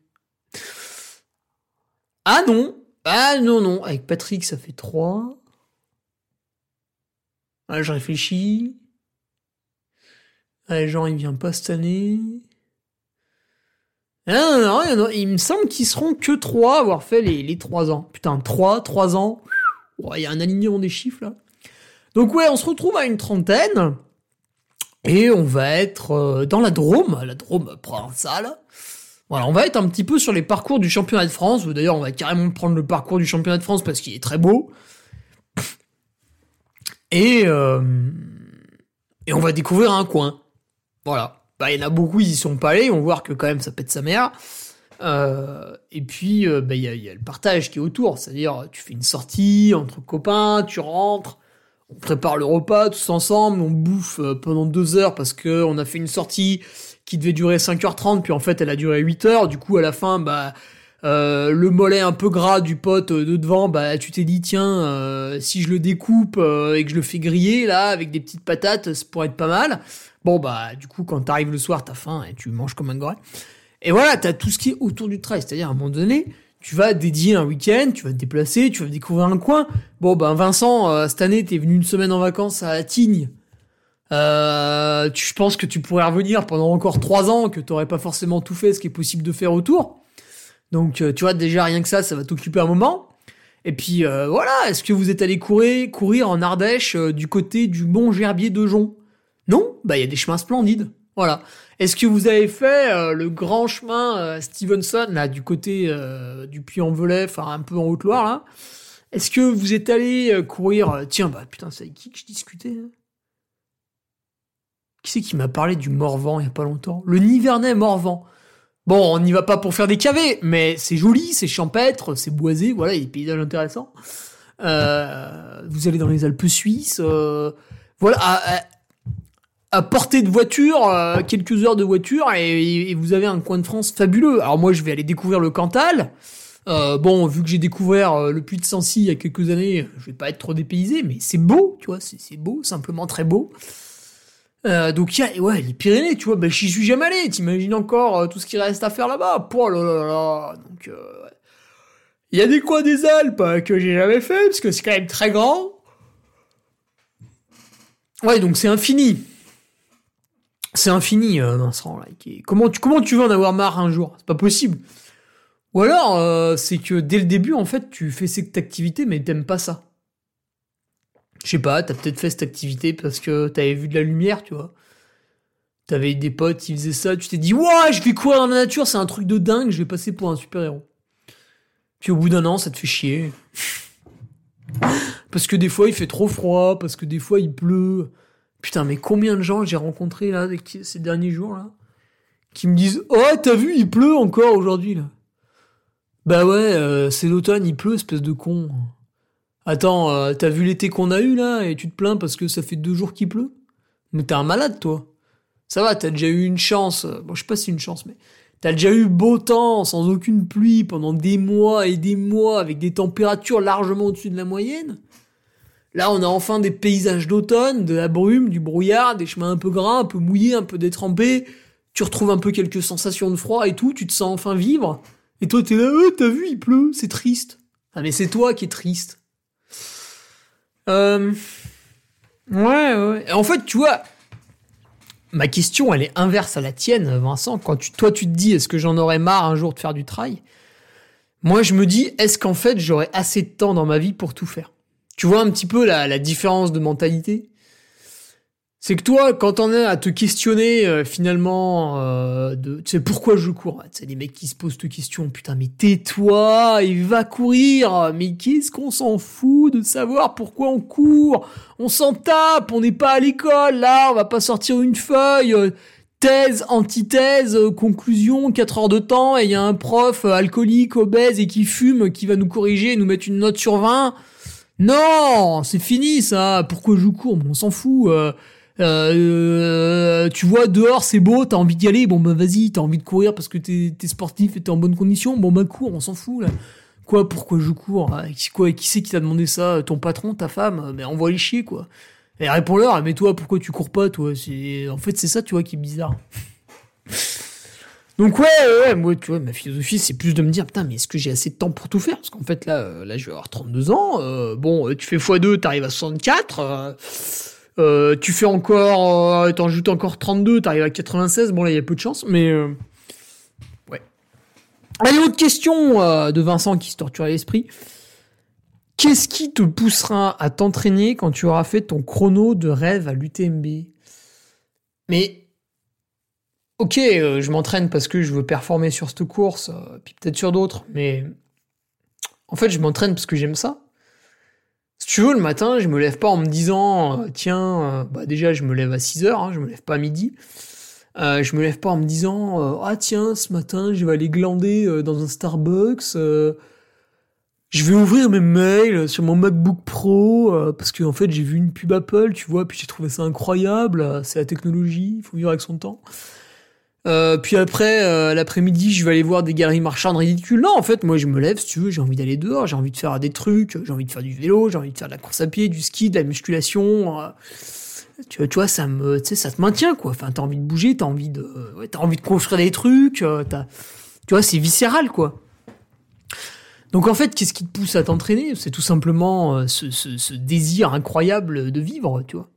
Ah non Ah non, non. Avec Patrick, ça fait 3. Ah, je réfléchis. Ah, Jean, il vient pas cette année. Ah, non, non, a- il me semble qu'ils seront que 3 à avoir fait les, les 3 ans. Putain, 3, 3 ans. Il y a un alignement des chiffres là. Donc ouais, on se retrouve à une trentaine. Et on va être euh, dans la Drôme, la Drôme provençale. Voilà, on va être un petit peu sur les parcours du championnat de France. D'ailleurs, on va carrément prendre le parcours du championnat de France parce qu'il est très beau. Et, euh, on va découvrir un coin. Voilà. Bah, il y en a beaucoup, ils y sont pas allés. Ils vont voir que quand même ça pète sa mère. Euh, et puis, bah, il y a le partage qui est autour. C'est-à-dire, tu fais une sortie entre copains, tu rentres, on prépare le repas tous ensemble, on bouffe euh, pendant deux heures parce que on a fait une sortie qui devait durer 5h30, puis en fait elle a duré 8 heures. Du coup, à la fin, bah, euh, le mollet un peu gras du pote de devant, bah, tu t'es dit, tiens, euh, si je le découpe euh, et que je le fais griller, là, avec des petites patates, ça pourrait être pas mal. Bon, bah, du coup, quand t'arrives le soir, t'as faim et tu manges comme un goré. Et voilà, t'as tout ce qui est autour du trail. C'est-à-dire, à un moment donné, tu vas dédier un week-end, tu vas te déplacer, tu vas découvrir un coin. Bon, ben Vincent, euh, cette année, t'es venu une semaine en vacances à Tignes. Euh, je pense que tu pourrais revenir pendant encore trois ans, que t'aurais pas forcément tout fait ce qui est possible de faire autour. Donc, euh, tu vois, déjà rien que ça, ça va t'occuper un moment. Et puis voilà, est-ce que vous êtes allé courir, courir en Ardèche du côté du Mont Gerbier de Jonc? Non? Bah il y a des chemins splendides. Voilà. Est-ce que vous avez fait euh, le grand chemin Stevenson là du côté du Puy-en-Velay, enfin un peu en Haute-Loire là? Est-ce que vous êtes allé courir Tiens bah putain c'est avec qui que je discutais hein? Qui c'est qui m'a parlé du Morvan il y a pas longtemps? Le Nivernais Morvan. Bon, on n'y va pas pour faire des cavés, mais c'est joli, c'est champêtre, c'est boisé, voilà, il y a des paysages intéressants. Euh, vous allez dans les Alpes suisses, euh, voilà, à, à, à, portée de voiture, euh, quelques heures de voiture, et, vous avez un coin de France fabuleux. Alors moi, je vais aller découvrir le Cantal. Euh, bon, vu que j'ai découvert euh, le Puy de Sancy il y a quelques années, je vais pas être trop dépaysé, mais c'est beau, tu vois, c'est beau, simplement très beau. Donc il y a ouais les Pyrénées, tu vois, ben j'y suis jamais allé. T'imagines encore tout ce qui reste à faire là-bas. Oh là là là. Donc il y a des coins des Alpes que j'ai jamais fait parce que c'est quand même très grand. Ouais, donc c'est infini. C'est infini, euh, Vincent. Comment tu comment tu veux en avoir marre un jour? C'est pas possible. Ou alors c'est que dès le début en fait tu fais cette activité mais t'aimes pas ça. Je sais pas, t'as peut-être fait cette activité parce que t'avais vu de la lumière, tu vois. T'avais des potes qui faisaient ça, tu t'es dit, ouais, je vais courir dans la nature, c'est un truc de dingue, je vais passer pour un super-héros. Puis au bout d'un an, ça te fait chier. parce que des fois, il fait trop froid, parce que des fois, il pleut. Putain, mais combien de gens j'ai rencontrés là, ces derniers jours là, qui me disent, oh, t'as vu, il pleut encore aujourd'hui là. Bah ouais, euh, c'est l'automne, il pleut, espèce de con. Attends, euh, t'as vu l'été qu'on a eu là et tu te plains parce que ça fait deux jours qu'il pleut? Mais t'es un malade toi. Ça va, t'as déjà eu une chance. Bon, je sais pas si une chance, mais t'as déjà eu beau temps sans aucune pluie pendant des mois et des mois avec des températures largement au-dessus de la moyenne. Là, on a enfin des paysages d'automne, de la brume, du brouillard, des chemins un peu gras, un peu mouillés, un peu détrempés. Tu retrouves un peu quelques sensations de froid et tout, tu te sens enfin vivre. Et toi, t'es là, oh, t'as vu, il pleut, c'est triste. Ah, mais c'est toi qui es triste. Euh... Ouais, ouais. En fait, tu vois, ma question, elle est inverse à la tienne, Vincent. Quand tu, toi, tu te dis, est-ce que j'en aurais marre un jour de faire du trail? Moi, je me dis, est-ce qu'en fait, j'aurais assez de temps dans ma vie pour tout faire? Tu vois un petit peu la, la différence de mentalité? C'est que toi, quand on est à te questionner euh, finalement euh, de, tu sais pourquoi je cours, tu sais les mecs qui se posent cette question, putain mais tais-toi, il va courir, mais qu'est-ce qu'on s'en fout de savoir pourquoi on court, on s'en tape, on n'est pas à l'école là, on va pas sortir une feuille, euh, thèse, antithèse, euh, conclusion, 4 heures de temps et il y a un prof alcoolique, obèse et qui fume qui va nous corriger et nous mettre une note sur 20. Non, c'est fini ça. Pourquoi je cours? On s'en fout. Euh, tu vois dehors c'est beau, t'as envie d'y aller, bon bah vas-y, t'as envie de courir parce que t'es es sportif et t'es en bonne condition, bon bah cours, on s'en fout là. Quoi, pourquoi je cours? Quoi, qui c'est qui t'a demandé ça? Ton patron, ta femme? Mais envoie les chier quoi. Et réponds-leur, mais toi pourquoi tu cours pas toi? En fait c'est ça tu vois qui est bizarre. Donc ouais, ouais, moi tu vois ma philosophie c'est plus de me dire putain mais est-ce que j'ai assez de temps pour tout faire? Parce qu'en fait là là je vais avoir 32 ans, euh, bon tu fais x2, t'arrives à 64. Euh, euh, tu fais encore, euh, t'en joutes encore 32, t'arrives à 96. Bon là, il y a peu de chance, mais euh, ouais. Allez, autre question euh, de Vincent qui se torturait l'esprit. Qu'est-ce qui te poussera à t'entraîner quand tu auras fait ton chrono de rêve à l'UTMB Mais ok, je m'entraîne parce que je veux performer sur cette course, puis peut-être sur d'autres, mais en fait, je m'entraîne parce que j'aime ça. Si tu veux, le matin, je me lève pas en me disant, euh, tiens, euh, bah déjà, je me lève à 6 heures, hein, je me lève pas à midi. Euh, je me lève pas en me disant, euh, ah tiens, ce matin, je vais aller glander euh, dans un Starbucks. je vais ouvrir mes mails sur mon MacBook Pro parce qu'en en fait, j'ai vu une pub Apple, tu vois, puis j'ai trouvé ça incroyable. C'est la technologie, il faut vivre avec son temps. Euh, puis après, euh, l'après-midi, je vais aller voir des galeries marchandes ridicules. Non, en fait, moi, je me lève, si tu veux, j'ai envie d'aller dehors, j'ai envie de faire des trucs, j'ai envie de faire du vélo, j'ai envie de faire de la course à pied, du ski, de la musculation. Euh, tu, vois, ça me, ça te maintient, quoi. Enfin, t'as envie de bouger, t'as envie de, ouais, envie de construire des trucs, tu vois, c'est viscéral, quoi. Donc en fait, qu'est-ce qui te pousse à t'entraîner? C'est tout simplement ce- ce désir incroyable de vivre, tu vois.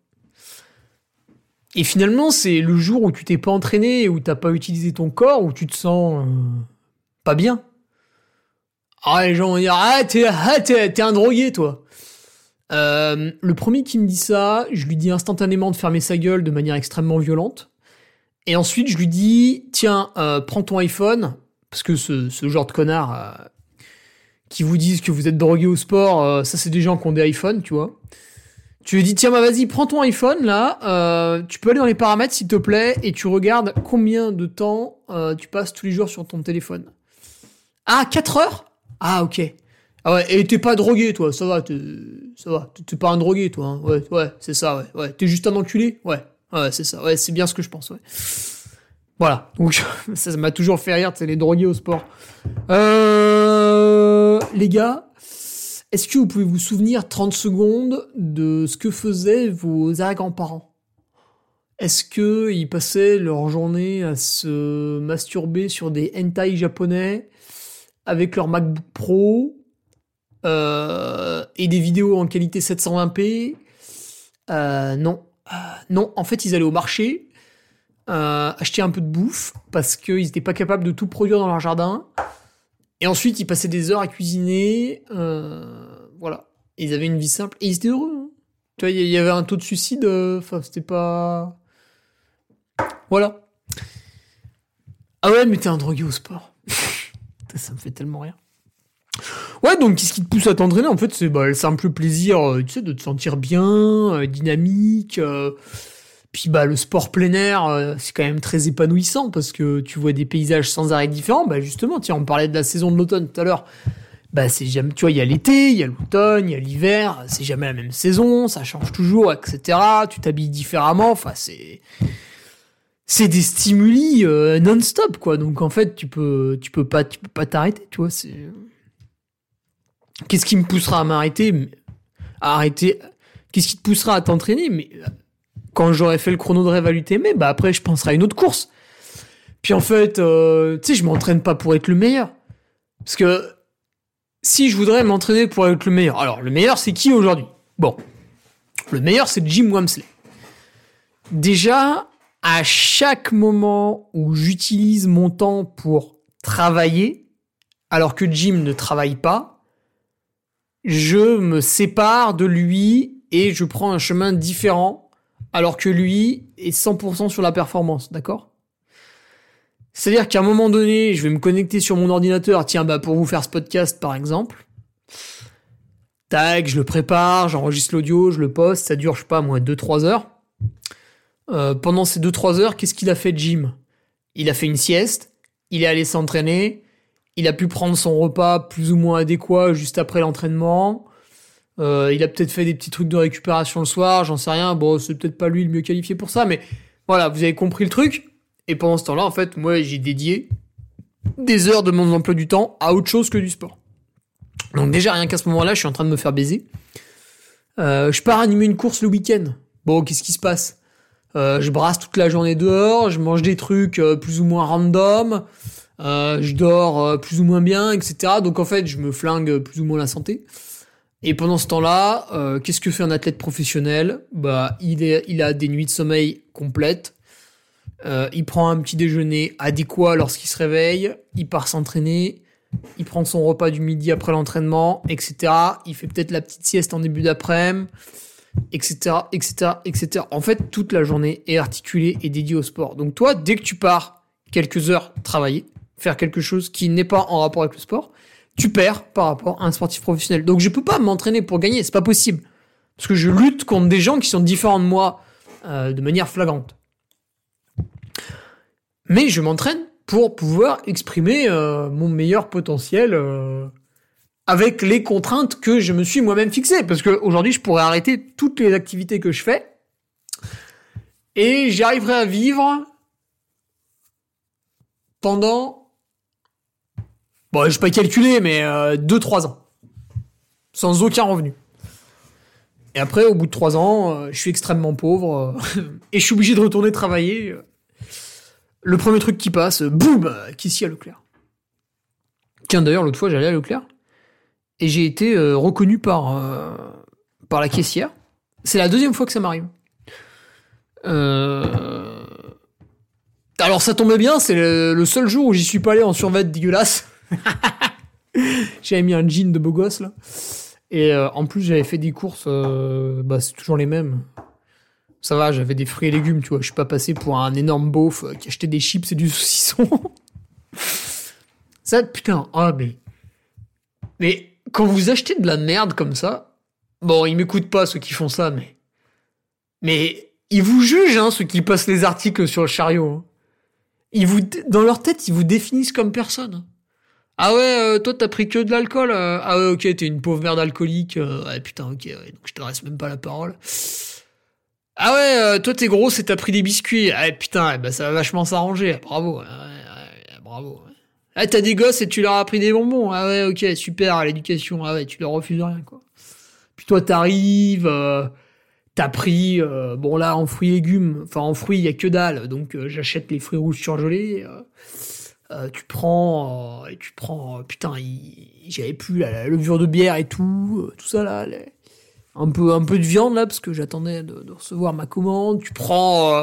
Et finalement, c'est le jour où tu t'es pas entraîné, où t'as pas utilisé ton corps, où tu te sens euh, pas bien. Ah, les gens vont dire Ah, t'es ah, un drogué, toi. Euh, le premier qui me dit ça, je lui dis instantanément de fermer sa gueule de manière extrêmement violente. Et ensuite, je lui dis Tiens, euh, prends ton iPhone, parce que ce, ce genre de connard qui vous disent que vous êtes drogué au sport, ça, c'est des gens qui ont des iPhones, tu vois. Tu lui dis Tiens, bah vas-y, prends ton iPhone, là, euh, tu peux aller dans les paramètres, s'il te plaît, et tu regardes combien de temps euh, tu passes tous les jours sur ton téléphone. Ah, 4 heures? Ah, ok. Ah ouais, et t'es pas drogué, toi, ça va, t'es- ça va, t'es- pas un drogué, toi, hein. ouais, ouais, c'est ça, ouais, ouais, t'es juste un enculé, ouais, ouais, c'est ça, ouais, c'est bien ce que je pense, ouais. Voilà, donc ça ça m'a toujours fait rire, c'est les drogués au sport. Euh, les gars, est-ce que vous pouvez vous souvenir 30 secondes de ce que faisaient vos arrière-grands-parents? Est-ce que ils passaient leur journée à se masturber sur des hentai japonais avec leur MacBook Pro euh, et des vidéos en qualité 720p Euh, Non. Euh, non, en fait, ils allaient au marché, acheter un peu de bouffe, parce qu'ils n'étaient pas capables de tout produire dans leur jardin. Et ensuite, ils passaient des heures à cuisiner. euh, voilà. Ils avaient une vie simple. Et ils étaient heureux. hein. Tu vois, il y avait un taux de suicide. euh, Enfin, c'était pas... Voilà. Ah ouais, mais t'es un drogué au sport. Ça me fait tellement rire. Ouais, donc qu'est-ce qui te pousse à t'entraîner? En fait, c'est bah, le simple plaisir, euh, tu sais, de te sentir bien, dynamique. Puis bah le sport plein air, euh, c'est quand même très épanouissant parce que tu vois des paysages sans arrêt différents. Bah justement, tiens, on parlait de la saison de l'automne tout à l'heure. Bah c'est jamais, tu vois, il y a l'été, il y a l'automne, il y a l'hiver. C'est jamais la même saison, ça change toujours, etc. Tu t'habilles différemment. Enfin, c'est c'est des stimuli euh, non-stop quoi. Donc en fait, tu peux tu peux pas tu peux pas t'arrêter, tu vois. C'est qu'est-ce qui me poussera à m'arrêter? À arrêter? Qu'est-ce qui te poussera à t'entraîner? Mais quand j'aurai fait le chrono de rêve à l'UTM, bah après je penserai à une autre course. Puis en fait, euh, tu sais, je m'entraîne pas pour être le meilleur. Parce que si je voudrais m'entraîner pour être le meilleur, alors le meilleur c'est qui aujourd'hui? Bon, le meilleur c'est Jim Wamsley. Déjà, à chaque moment où j'utilise mon temps pour travailler, alors que Jim ne travaille pas, je me sépare de lui et je prends un chemin différent alors que lui est 100% sur la performance, d'accord? C'est-à-dire qu'à un moment donné, je vais me connecter sur mon ordinateur, tiens, bah pour vous faire ce podcast par exemple. Tac, je le prépare, j'enregistre l'audio, je le poste, ça dure, je sais pas, moi, 2-3 heures. Euh, pendant ces 2-3 heures, qu'est-ce qu'il a fait Jim? Il a fait une sieste, il est allé s'entraîner, il a pu prendre son repas plus ou moins adéquat juste après l'entraînement. Euh, il a peut-être fait des petits trucs de récupération le soir, j'en sais rien. Bon, c'est peut-être pas lui le mieux qualifié pour ça, mais voilà, vous avez compris le truc. Et pendant ce temps-là, en fait, moi, j'ai dédié des heures de mon emploi du temps à autre chose que du sport. Donc déjà, rien qu'à ce moment-là, je suis en train de me faire baiser. Euh, je pars animer une course le week-end. Bon, qu'est-ce qui se passe? Euh, Je brasse toute la journée dehors, je mange des trucs plus ou moins random, je dors plus ou moins bien, etc. Donc en fait, je me flingue plus ou moins la santé. Et pendant ce temps-là, euh, qu'est-ce que fait un athlète professionnel? Bah, il, a des nuits de sommeil complètes. Euh, il prend un petit déjeuner adéquat lorsqu'il se réveille. Il part s'entraîner. Il prend son repas du midi après l'entraînement, etc. Il fait peut-être la petite sieste en début d'après-midi, etc., etc., etc. En fait, toute la journée est articulée et dédiée au sport. Donc toi, dès que tu pars quelques heures travailler, faire quelque chose qui n'est pas en rapport avec le sport, tu perds par rapport à un sportif professionnel. Donc je peux pas m'entraîner pour gagner, c'est pas possible. Parce que je lutte contre des gens qui sont différents de moi euh, de manière flagrante. Mais je m'entraîne pour pouvoir exprimer euh, mon meilleur potentiel euh, avec les contraintes que je me suis moi-même fixées. Parce qu'aujourd'hui, je pourrais arrêter toutes les activités que je fais et j'arriverai à vivre pendant Bon, je pas calculer, mais 2-3 ans. Sans aucun revenu. Et après, au bout de 3 ans, euh, je suis extrêmement pauvre. euh, et je suis obligé de retourner travailler. euh. Le premier truc qui passe, euh, boum, euh, qu'ici à Leclerc. Tiens, d'ailleurs, l'autre fois, j'allais à Leclerc. et j'ai été euh, reconnu par, euh, par la caissière. C'est la deuxième fois que ça m'arrive. Euh, Alors ça tombait bien, c'est le, le seul jour où j'y suis pas allé en survêt dégueulasse. j'avais mis un jean de beau gosse là. Et euh, en plus j'avais fait des courses, euh, bah c'est toujours les mêmes. Ça va, j'avais des fruits et légumes, tu vois. Je suis pas passé pour un énorme beauf euh, qui achetait des chips et du saucisson. ça, putain, ah mais... Mais quand vous achetez de la merde comme ça, bon, ils m'écoutent pas ceux qui font ça, mais... Mais ils vous jugent, hein, ceux qui passent les articles sur le chariot. hein. Ils vous, dans leur tête, ils vous définissent comme personne. Ah ouais, euh, toi t'as pris que de l'alcool. euh, ah ouais, ok, t'es une pauvre merde alcoolique. euh, ouais, putain, ok, donc je t'adresse même pas la parole. Ah ouais, euh, toi t'es gros, c'est t'as pris des biscuits. Ah ouais, putain, eh ben, ça va vachement s'arranger. Bravo, ouais, bravo. ouais. Ah t'as des gosses et tu leur as pris des bonbons. Ah ouais, ok, super, l'éducation. Ah ouais, tu leur refuses rien, quoi. Puis toi t'arrives, t'as pris, bon là en fruits et légumes, enfin en fruits il y a que dalle, donc j'achète les fruits rouges surgelés. Euh, tu prends, euh, tu prends, euh, putain, il- j'avais plus la, la levure de bière et tout, tout ça là, un peu, un peu de viande là parce que j'attendais de, recevoir ma commande. Tu prends,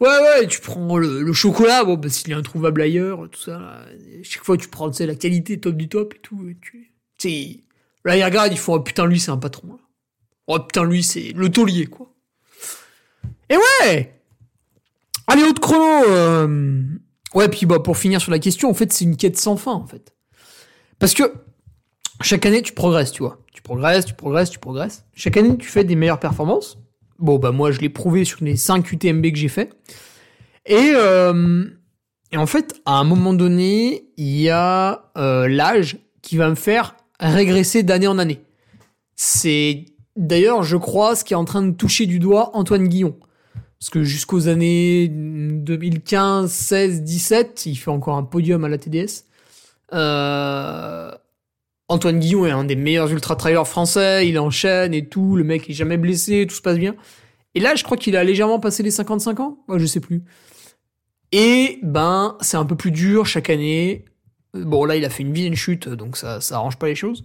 ouais ouais, tu prends le, chocolat, bon bah s'il est introuvable ailleurs, tout ça. Là. Chaque fois tu prends, sais, la qualité top du top et tout. Et tu, tu sais, là ils regardent, ils font, oh, putain lui c'est un patron. Oh putain lui c'est le taulier quoi. Et ouais. Allez autre chrono. Ouais, puis bah, pour finir sur la question, en fait, c'est une quête sans fin, en fait. Parce que chaque année, tu progresses, tu vois. Tu progresses, tu progresses, tu progresses. Chaque année, tu fais des meilleures performances. Bon, bah moi, je l'ai prouvé sur les 5 UTMB que j'ai fait. Et, euh, et en fait, à un moment donné, il y a euh, l'âge qui va me faire régresser d'année en année. C'est d'ailleurs, je crois, ce qui est en train de toucher du doigt Antoine Guillon. Parce que jusqu'aux années 2015, 16, 17, il fait encore un podium à la TDS. Euh, Antoine Guillon est un des meilleurs ultra-trailers français, il enchaîne et tout, le mec est jamais blessé, tout se passe bien. Et là, je crois qu'il a légèrement passé les 55 ans, ouais, je sais plus. Et ben, c'est un peu plus dur chaque année. Bon, là, il a fait une vilaine chute, donc ça, ça arrange pas les choses.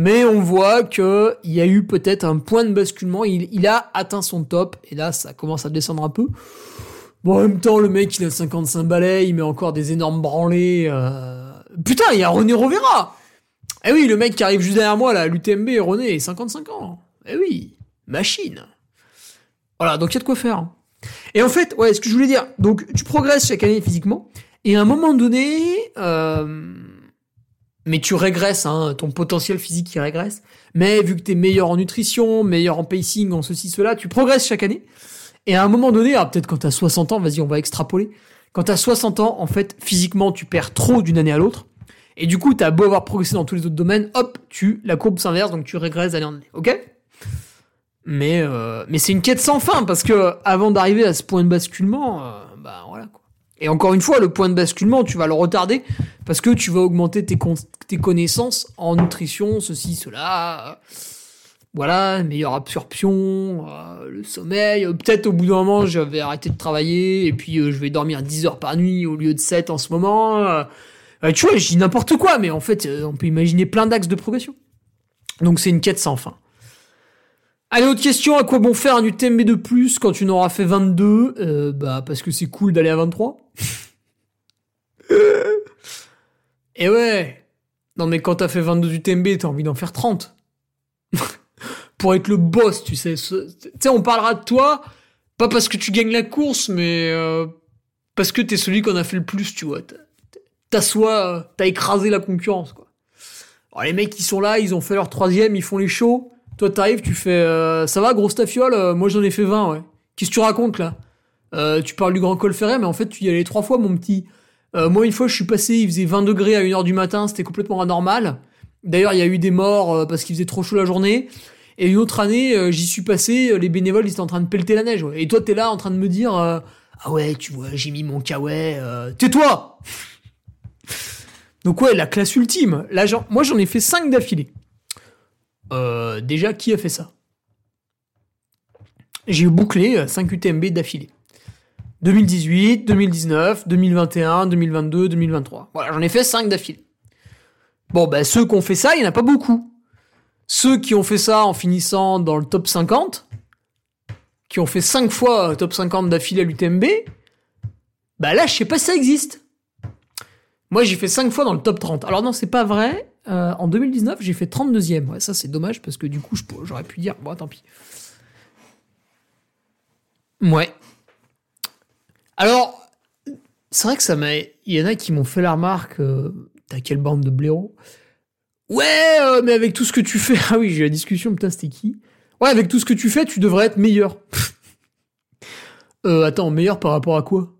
Mais on voit que il y a eu peut-être un point de basculement. Il, a atteint son top et là, ça commence à descendre un peu. Bon, en même temps, le mec, il a 55 balais, il met encore des énormes branlés. euh. Putain, il y a René Rovera. Eh oui, le mec qui arrive juste derrière moi, là, l'UTMB, René, 55 ans. Eh oui, machine. Voilà, donc il y a de quoi faire. Et en fait, ouais, ce que je voulais dire, donc tu progresses chaque année physiquement, et à un moment donné, euh, mais tu régresses, hein, ton potentiel physique qui régresse. Mais vu que t'es meilleur en nutrition, meilleur en pacing, en ceci, cela, tu progresses chaque année. Et à un moment donné, alors peut-être quand t'as 60 ans, vas-y, on va extrapoler. Quand t'as 60 ans, en fait, physiquement, tu perds trop d'une année à l'autre. Et du coup, t'as beau avoir progressé dans tous les autres domaines, hop, tu, la courbe s'inverse, donc tu régresses d'année en année. Ok? Mais, euh, mais c'est une quête sans fin, parce que avant d'arriver à ce point de basculement, euh, bah voilà quoi. Et encore une fois, le point de basculement, tu vas le retarder parce que tu vas augmenter tes, con- tes connaissances en nutrition, ceci, cela. Voilà, meilleure absorption, euh, le sommeil. Peut-être au bout d'un moment, je vais arrêter de travailler et puis euh, je vais dormir 10 heures par nuit au lieu de 7 en ce moment. Euh, tu vois, je dis n'importe quoi, mais en fait, on peut imaginer plein d'axes de progression. Donc c'est une quête sans fin. Allez, autre question, à quoi bon faire un UTMB de plus quand tu n'auras fait 22 euh, Bah, parce que c'est cool d'aller à 23. Et ouais Non mais quand t'as fait 22 UTMB, t'as envie d'en faire 30. Pour être le boss, tu sais. Tu sais, on parlera de toi, pas parce que tu gagnes la course, mais euh, parce que t'es celui qu'on a fait le plus, tu vois. T'as- T'assois, euh, t'as écrasé la concurrence, quoi. Alors, les mecs qui sont là, ils ont fait leur troisième, ils font les shows. Toi, t'arrives, tu fais euh, Ça va, grosse tafiole Euh, Moi, j'en ai fait 20, ouais. Qu'est-ce que tu racontes, là? Euh, Tu parles du Grand Col Ferret, mais en fait, tu y allais trois fois, mon petit. Moi, une fois, je suis passé, il faisait 20 degrés à 1h du matin, c'était complètement anormal. D'ailleurs, il y a eu des morts parce qu'il faisait trop chaud la journée. Et une autre année, j'y suis passé, les bénévoles, ils étaient en train de pelleter la neige. Et toi, t'es là en train de me dire Ah ouais, tu vois, j'ai mis mon kawaii. Tais-toi Donc ouais, la classe ultime. Là, moi, j'en ai fait 5 d'affilée. Euh, déjà, qui a fait ça? J'ai bouclé 5 UTMB d'affilée. 2018, 2019, 2021, 2022, 2023. Voilà, j'en ai fait 5 d'affilée. Bon, bah, ceux qui ont fait ça, il n'y en a pas beaucoup. Ceux qui ont fait ça en finissant dans le top 50, qui ont fait 5 fois top 50 d'affilée à l'UTMB, bah là, je sais pas si ça existe. Moi, j'ai fait 5 fois dans le top 30. Alors non, c'est pas vrai. Euh, en 2019, j'ai fait 32e. Ouais, ça, c'est dommage parce que du coup, j'aurais pu dire, bon, tant pis. Ouais. Alors, c'est vrai que ça m'a. Il y en a qui m'ont fait la remarque. euh, T'as quelle bande de blaireaux? Ouais, euh, mais avec tout ce que tu fais. Ah oui, j'ai la discussion, putain, c'était qui? Ouais, avec tout ce que tu fais, tu devrais être meilleur. attends, meilleur par rapport à quoi?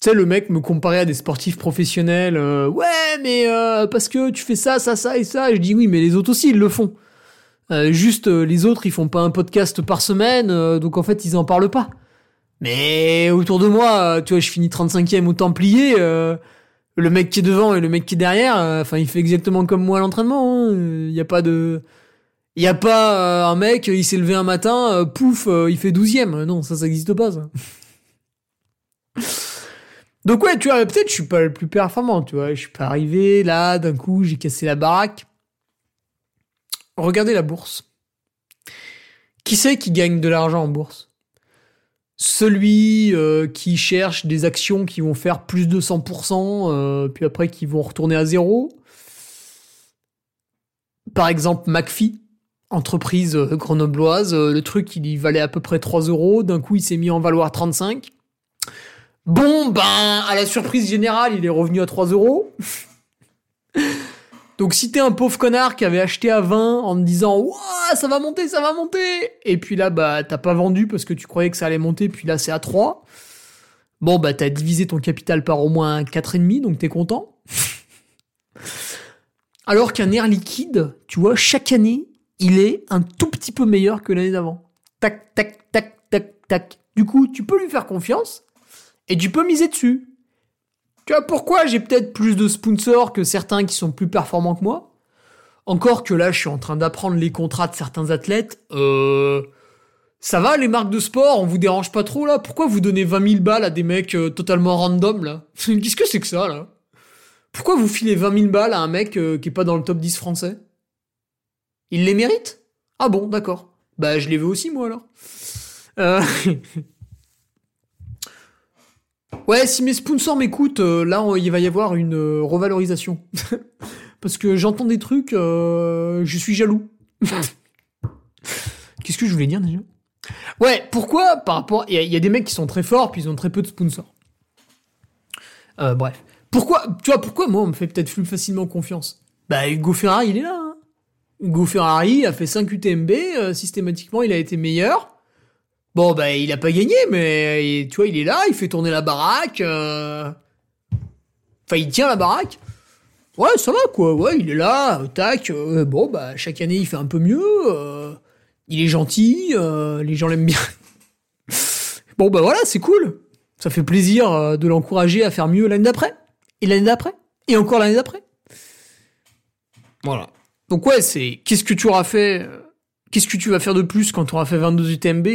Tu sais, le mec me comparait à des sportifs professionnels. euh, ouais, mais euh, parce que tu fais ça, ça, ça et ça. Je dis oui, mais les autres aussi, ils le font. Euh, juste, euh, les autres, ils font pas un podcast par semaine, euh, donc en fait, ils en parlent pas. Mais autour de moi, euh, tu vois, je finis 35e au Templier. le mec qui est devant et le mec qui est derrière, enfin, il fait exactement comme moi à l'entraînement. Il y a pas de, il y a pas un mec, il s'est levé un matin, pouf, il fait 12e. Non, ça, ça existe pas, ça. Donc ouais, tu vois, peut-être je suis pas le plus performant, tu vois. Je suis pas arrivé là, d'un coup, j'ai cassé la baraque. Regardez la bourse. Qui c'est qui gagne de l'argent en bourse? Celui euh, qui cherche des actions qui vont faire plus de 100%, euh, puis après qui vont retourner à zéro. Par exemple, McPhee, entreprise euh, grenobloise, le truc il valait à peu près 3 euros, d'un coup il s'est mis en valoir 35. Bon, ben, à la surprise générale, il est revenu à 3 euros. Donc si t'es un pauvre connard qui avait acheté à 20 en te disant Ouah, ça va monter, ça va monter Et puis là, bah, t'as pas vendu parce que tu croyais que ça allait monter, puis là, c'est à 3. Bon, bah, t'as divisé ton capital par au moins 4,5, donc t'es content. Alors qu'un air liquide, tu vois, chaque année, il est un tout petit peu meilleur que l'année d'avant. Tac, tac, tac, tac, tac. Du coup, tu peux lui faire confiance et tu peux miser dessus. Pourquoi j'ai peut-être plus de sponsors que certains qui sont plus performants que moi? Encore que là, je suis en train d'apprendre les contrats de certains athlètes. Euh... Ça va, les marques de sport, on vous dérange pas trop là? Pourquoi vous donnez 20 000 balles à des mecs euh, totalement random là? Qu'est-ce que c'est que ça là? Pourquoi vous filez 20 000 balles à un mec euh, qui est pas dans le top 10 français? Il les mérite? Ah bon, d'accord. Bah je les veux aussi moi alors. Ouais, si mes sponsors m'écoutent, euh, là, il va y avoir une euh, revalorisation. Parce que j'entends des trucs, euh, je suis jaloux. Qu'est-ce que je voulais dire déjà? Ouais, pourquoi par rapport... Il y, a- des mecs qui sont très forts, puis ils ont très peu de sponsors. Bref. Pourquoi, tu vois, pourquoi moi, on me fait peut-être plus facilement confiance? Bah, Hugo Ferrari, il est là. hein. Hugo Ferrari a fait 5 UTMB, systématiquement, il a été meilleur. Bon, bah, il a pas gagné, mais tu vois, il est là, il fait tourner la baraque. euh, Enfin, il tient la baraque. Ouais, ça va, quoi. Ouais, il est là, euh, tac. euh, bon, bah, chaque année, il fait un peu mieux. euh, Il est gentil, euh, les gens l'aiment bien. bon, bah voilà, c'est cool. Ça fait plaisir euh, de l'encourager à faire mieux l'année d'après. Et l'année d'après. Et encore l'année d'après. Voilà. Donc ouais, c'est qu'est-ce que tu auras fait euh, Qu'est-ce que tu vas faire de plus quand tu auras fait 22 UTMB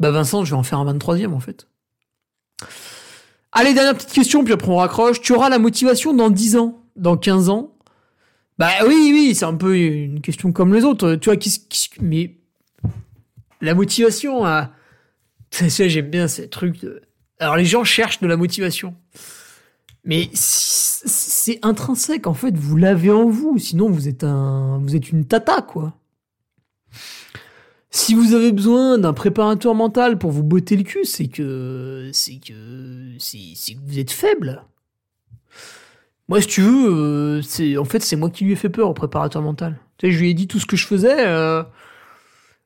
Bah Vincent, je vais en faire un 23e en fait. Allez, dernière petite question, puis après on raccroche. Tu auras la motivation dans 10 ans, dans 15 ans? Bah oui, oui, c'est un peu une question comme les autres. Tu vois, qu'est-ce, qu'est-ce- mais la motivation, à... sais, j'aime bien ces trucs. De... Alors les gens cherchent de la motivation. Mais c'est intrinsèque, en fait, vous l'avez en vous, sinon vous êtes un, vous êtes une tata, quoi. Si vous avez besoin d'un préparateur mental pour vous botter le cul, c'est que, c'est que, c'est, que vous êtes faible. Moi, si tu veux, euh, c'est, en fait, c'est moi qui lui ai fait peur au préparateur mental. Tu sais, je lui ai dit tout ce que je faisais. euh,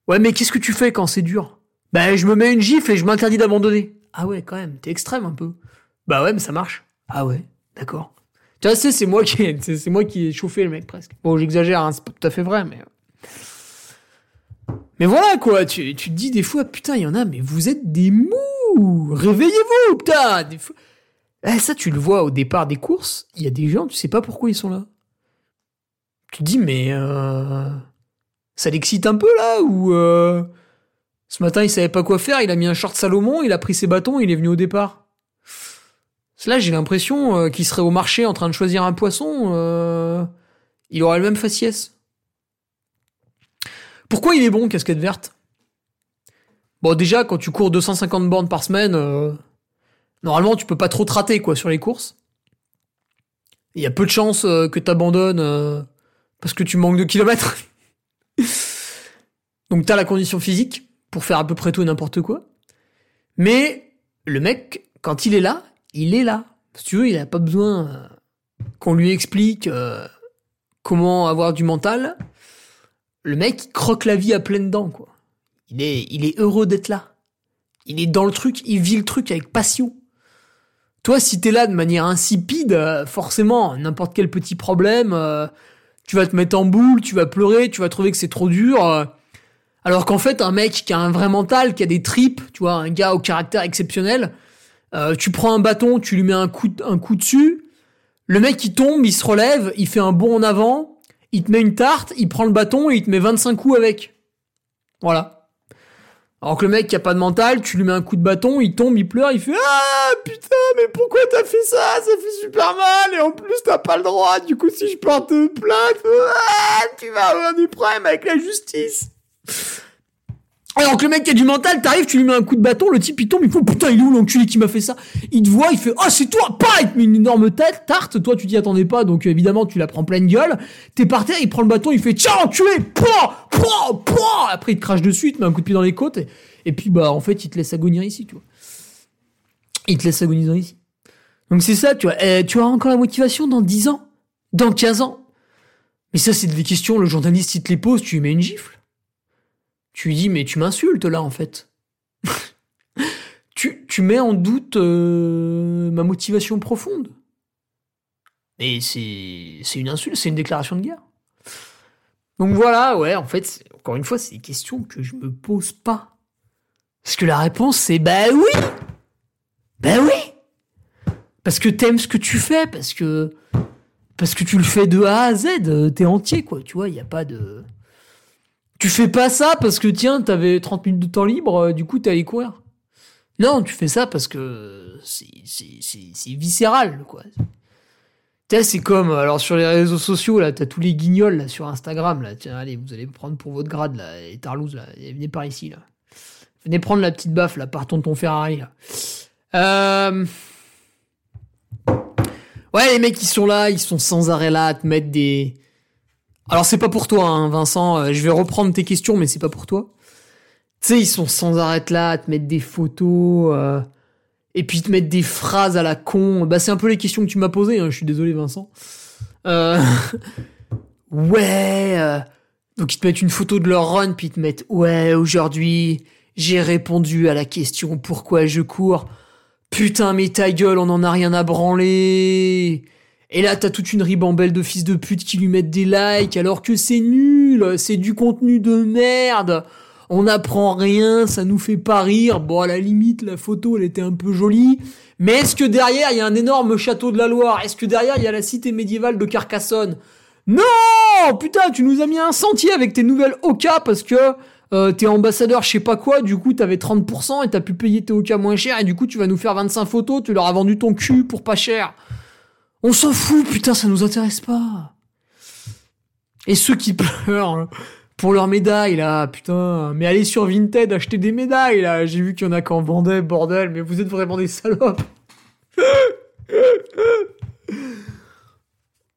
Ouais, mais qu'est-ce que tu fais quand c'est dur? Ben, je me mets une gifle et je m'interdis d'abandonner. Ah ouais, quand même, t'es extrême un peu. Bah ouais, mais ça marche. Ah ouais, d'accord. Tu vois, c'est, moi qui, c'est, moi qui ai chauffé le mec presque. Bon, j'exagère, hein, c'est pas tout à fait vrai, mais. Mais voilà quoi, tu, te dis des fois, putain, il y en a, mais vous êtes des mous Réveillez-vous, putain. Eh, Ça, tu le vois au départ des courses, il y a des gens, tu sais pas pourquoi ils sont là. Tu te dis, mais. Euh... Ça l'excite un peu là Ou. Euh... Ce matin, il savait pas quoi faire, il a mis un short Salomon, il a pris ses bâtons, il est venu au départ. Là, j'ai l'impression euh, qu'il serait au marché en train de choisir un poisson. il aurait le même faciès. Pourquoi il est bon, casquette verte? Bon, déjà, quand tu cours 250 bornes par semaine, euh, normalement, tu peux pas trop te rater, quoi, sur les courses. Il y a peu de chances euh, que t'abandonnes euh, parce que tu manques de kilomètres. Donc t'as la condition physique pour faire à peu près tout et n'importe quoi. Mais le mec, quand il est là, il est là. Si tu veux, il a pas besoin qu'on lui explique comment avoir du mental. Le mec, il croque la vie à pleines dents, quoi. Il est, il est heureux d'être là. Il est dans le truc, il vit le truc avec passion. Toi, si t'es là de manière insipide, euh, forcément, n'importe quel petit problème, euh, tu vas te mettre en boule, tu vas pleurer, tu vas trouver que c'est trop dur. Euh. alors qu'en fait, un mec qui a un vrai mental, qui a des tripes, tu vois, un gars au caractère exceptionnel, tu prends un bâton, tu lui mets un coup, un coup dessus, le mec il tombe, il se relève, il fait un bond en avant, il te met une tarte, il prend le bâton et il te met 25 coups avec. Voilà. Alors que le mec qui a pas de mental, tu lui mets un coup de bâton, il tombe, il pleure, il fait Ah putain, mais pourquoi t'as fait ça? Ça fait super mal et en plus t'as pas le droit. Du coup, si je porte plainte, ah, tu vas avoir des problèmes avec la justice. Alors que le mec qui a du mental, t'arrives, tu lui mets un coup de bâton, le type il tombe, il fait putain il est où l'enculé qui m'a fait ça? Il te voit, il fait oh c'est toi, pas! Il te met une énorme tête, tarte, toi tu t'y attendais pas, donc évidemment tu la prends pleine gueule, t'es par terre, il prend le bâton, il fait tiens enculé, pouah, pouah, pouah! Après il te crache dessus, il te met un coup de pied dans les côtes, et, puis bah en fait il te laisse agoniser ici, tu vois. Il te laisse agoniser ici. Donc c'est ça, tu vois, eh, tu auras encore la motivation dans 10 ans, dans 15 ans? Mais ça c'est des questions, le journaliste il te les pose, tu lui mets une gifle. Tu dis, mais tu m'insultes là en fait. tu, mets en doute euh, ma motivation profonde. Et c'est, une insulte, c'est une déclaration de guerre. Donc voilà, ouais, en fait, encore une fois, c'est des questions que je me pose pas. Parce que la réponse, c'est bah oui Ben oui Parce que t'aimes ce que tu fais, parce que. Parce que tu le fais de A à Z, t'es entier, quoi, tu vois, il n'y a pas de. Tu fais pas ça parce que tiens, t'avais 30 minutes de temps libre, euh, du coup t'es allé courir. Non, tu fais ça parce que c'est viscéral, quoi. C'est comme, alors sur les réseaux sociaux, là, t'as tous les guignols, là, sur Instagram, là. Tiens, allez, vous allez prendre pour votre grade, là, les tarlouses, là. Venez par ici, là. Venez prendre la petite baffe, là, partons ton Ferrari, là. Euh... Ouais, les mecs, ils sont là, ils sont sans arrêt là à te mettre des, alors c'est pas pour toi, hein, Vincent. Euh, je vais reprendre tes questions, mais c'est pas pour toi. Tu sais, ils sont sans arrêt là à te mettre des photos euh, et puis te mettre des phrases à la con. Bah c'est un peu les questions que tu m'as posées. Hein, je suis désolé, Vincent. Euh... ouais. Euh, donc ils te mettent une photo de leur run puis ils te mettent ouais aujourd'hui j'ai répondu à la question pourquoi je cours? Putain mais ta gueule, on en a rien à branler. Et là, t'as toute une ribambelle de fils de pute qui lui mettent des likes alors que c'est nul, c'est du contenu de merde. On n'apprend rien, ça nous fait pas rire. Bon, à la limite, la photo, elle était un peu jolie. Mais est-ce que derrière, il y a un énorme château de la Loire? Est-ce que derrière, il y a la cité médiévale de Carcassonne? Non Putain, tu nous as mis un sentier avec tes nouvelles Oka parce que euh, t'es ambassadeur je sais pas quoi, du coup t'avais 30% et t'as pu payer tes Oka moins cher et du coup tu vas nous faire 25 photos, tu leur as vendu ton cul pour pas cher. On s'en fout, putain, ça nous intéresse pas. Et ceux qui pleurent pour leurs médailles, là, putain. Mais allez sur Vinted, acheter des médailles, là. J'ai vu qu'il y en a qui en vendaient, bordel, mais vous êtes vraiment des salopes.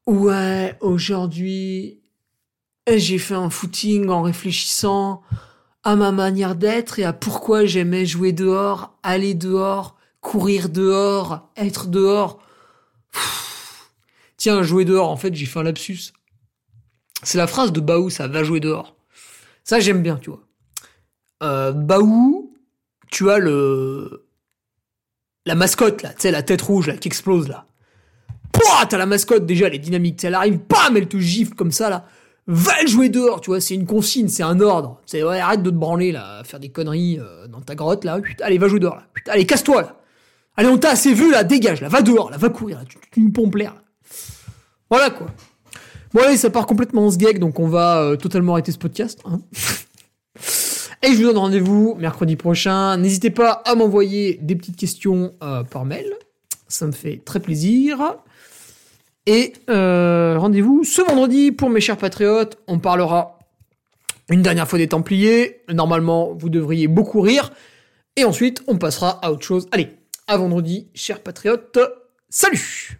ouais, aujourd'hui, j'ai fait un footing en réfléchissant à ma manière d'être et à pourquoi j'aimais jouer dehors, aller dehors, courir dehors, être dehors. Tiens, jouer dehors, en fait, j'ai fait un lapsus. C'est la phrase de Baou, ça va jouer dehors. Ça, j'aime bien, tu vois. Euh, Baou, tu as le. La mascotte, là, tu sais, la tête rouge, là, qui explose, là. Pouah, t'as la mascotte, déjà, elle est dynamique, elle arrive, bam, elle te gifle comme ça, là. Va jouer dehors, tu vois, c'est une consigne, c'est un ordre. C'est, ouais, arrête de te branler, là, faire des conneries euh, dans ta grotte, là. allez, va jouer dehors, là. allez, casse-toi, là. Allez, on t'a assez vu, là, dégage, là, va dehors, là, va courir, là, tu, tu me pompes l'air. Voilà quoi. Bon allez, ça part complètement en sgeg, donc on va euh, totalement arrêter ce podcast. Hein. Et je vous donne rendez-vous mercredi prochain. N'hésitez pas à m'envoyer des petites questions euh, par mail. Ça me fait très plaisir. Et euh, rendez-vous ce vendredi pour mes chers patriotes. On parlera une dernière fois des Templiers. Normalement, vous devriez beaucoup rire. Et ensuite, on passera à autre chose. Allez, à vendredi, chers patriotes. Salut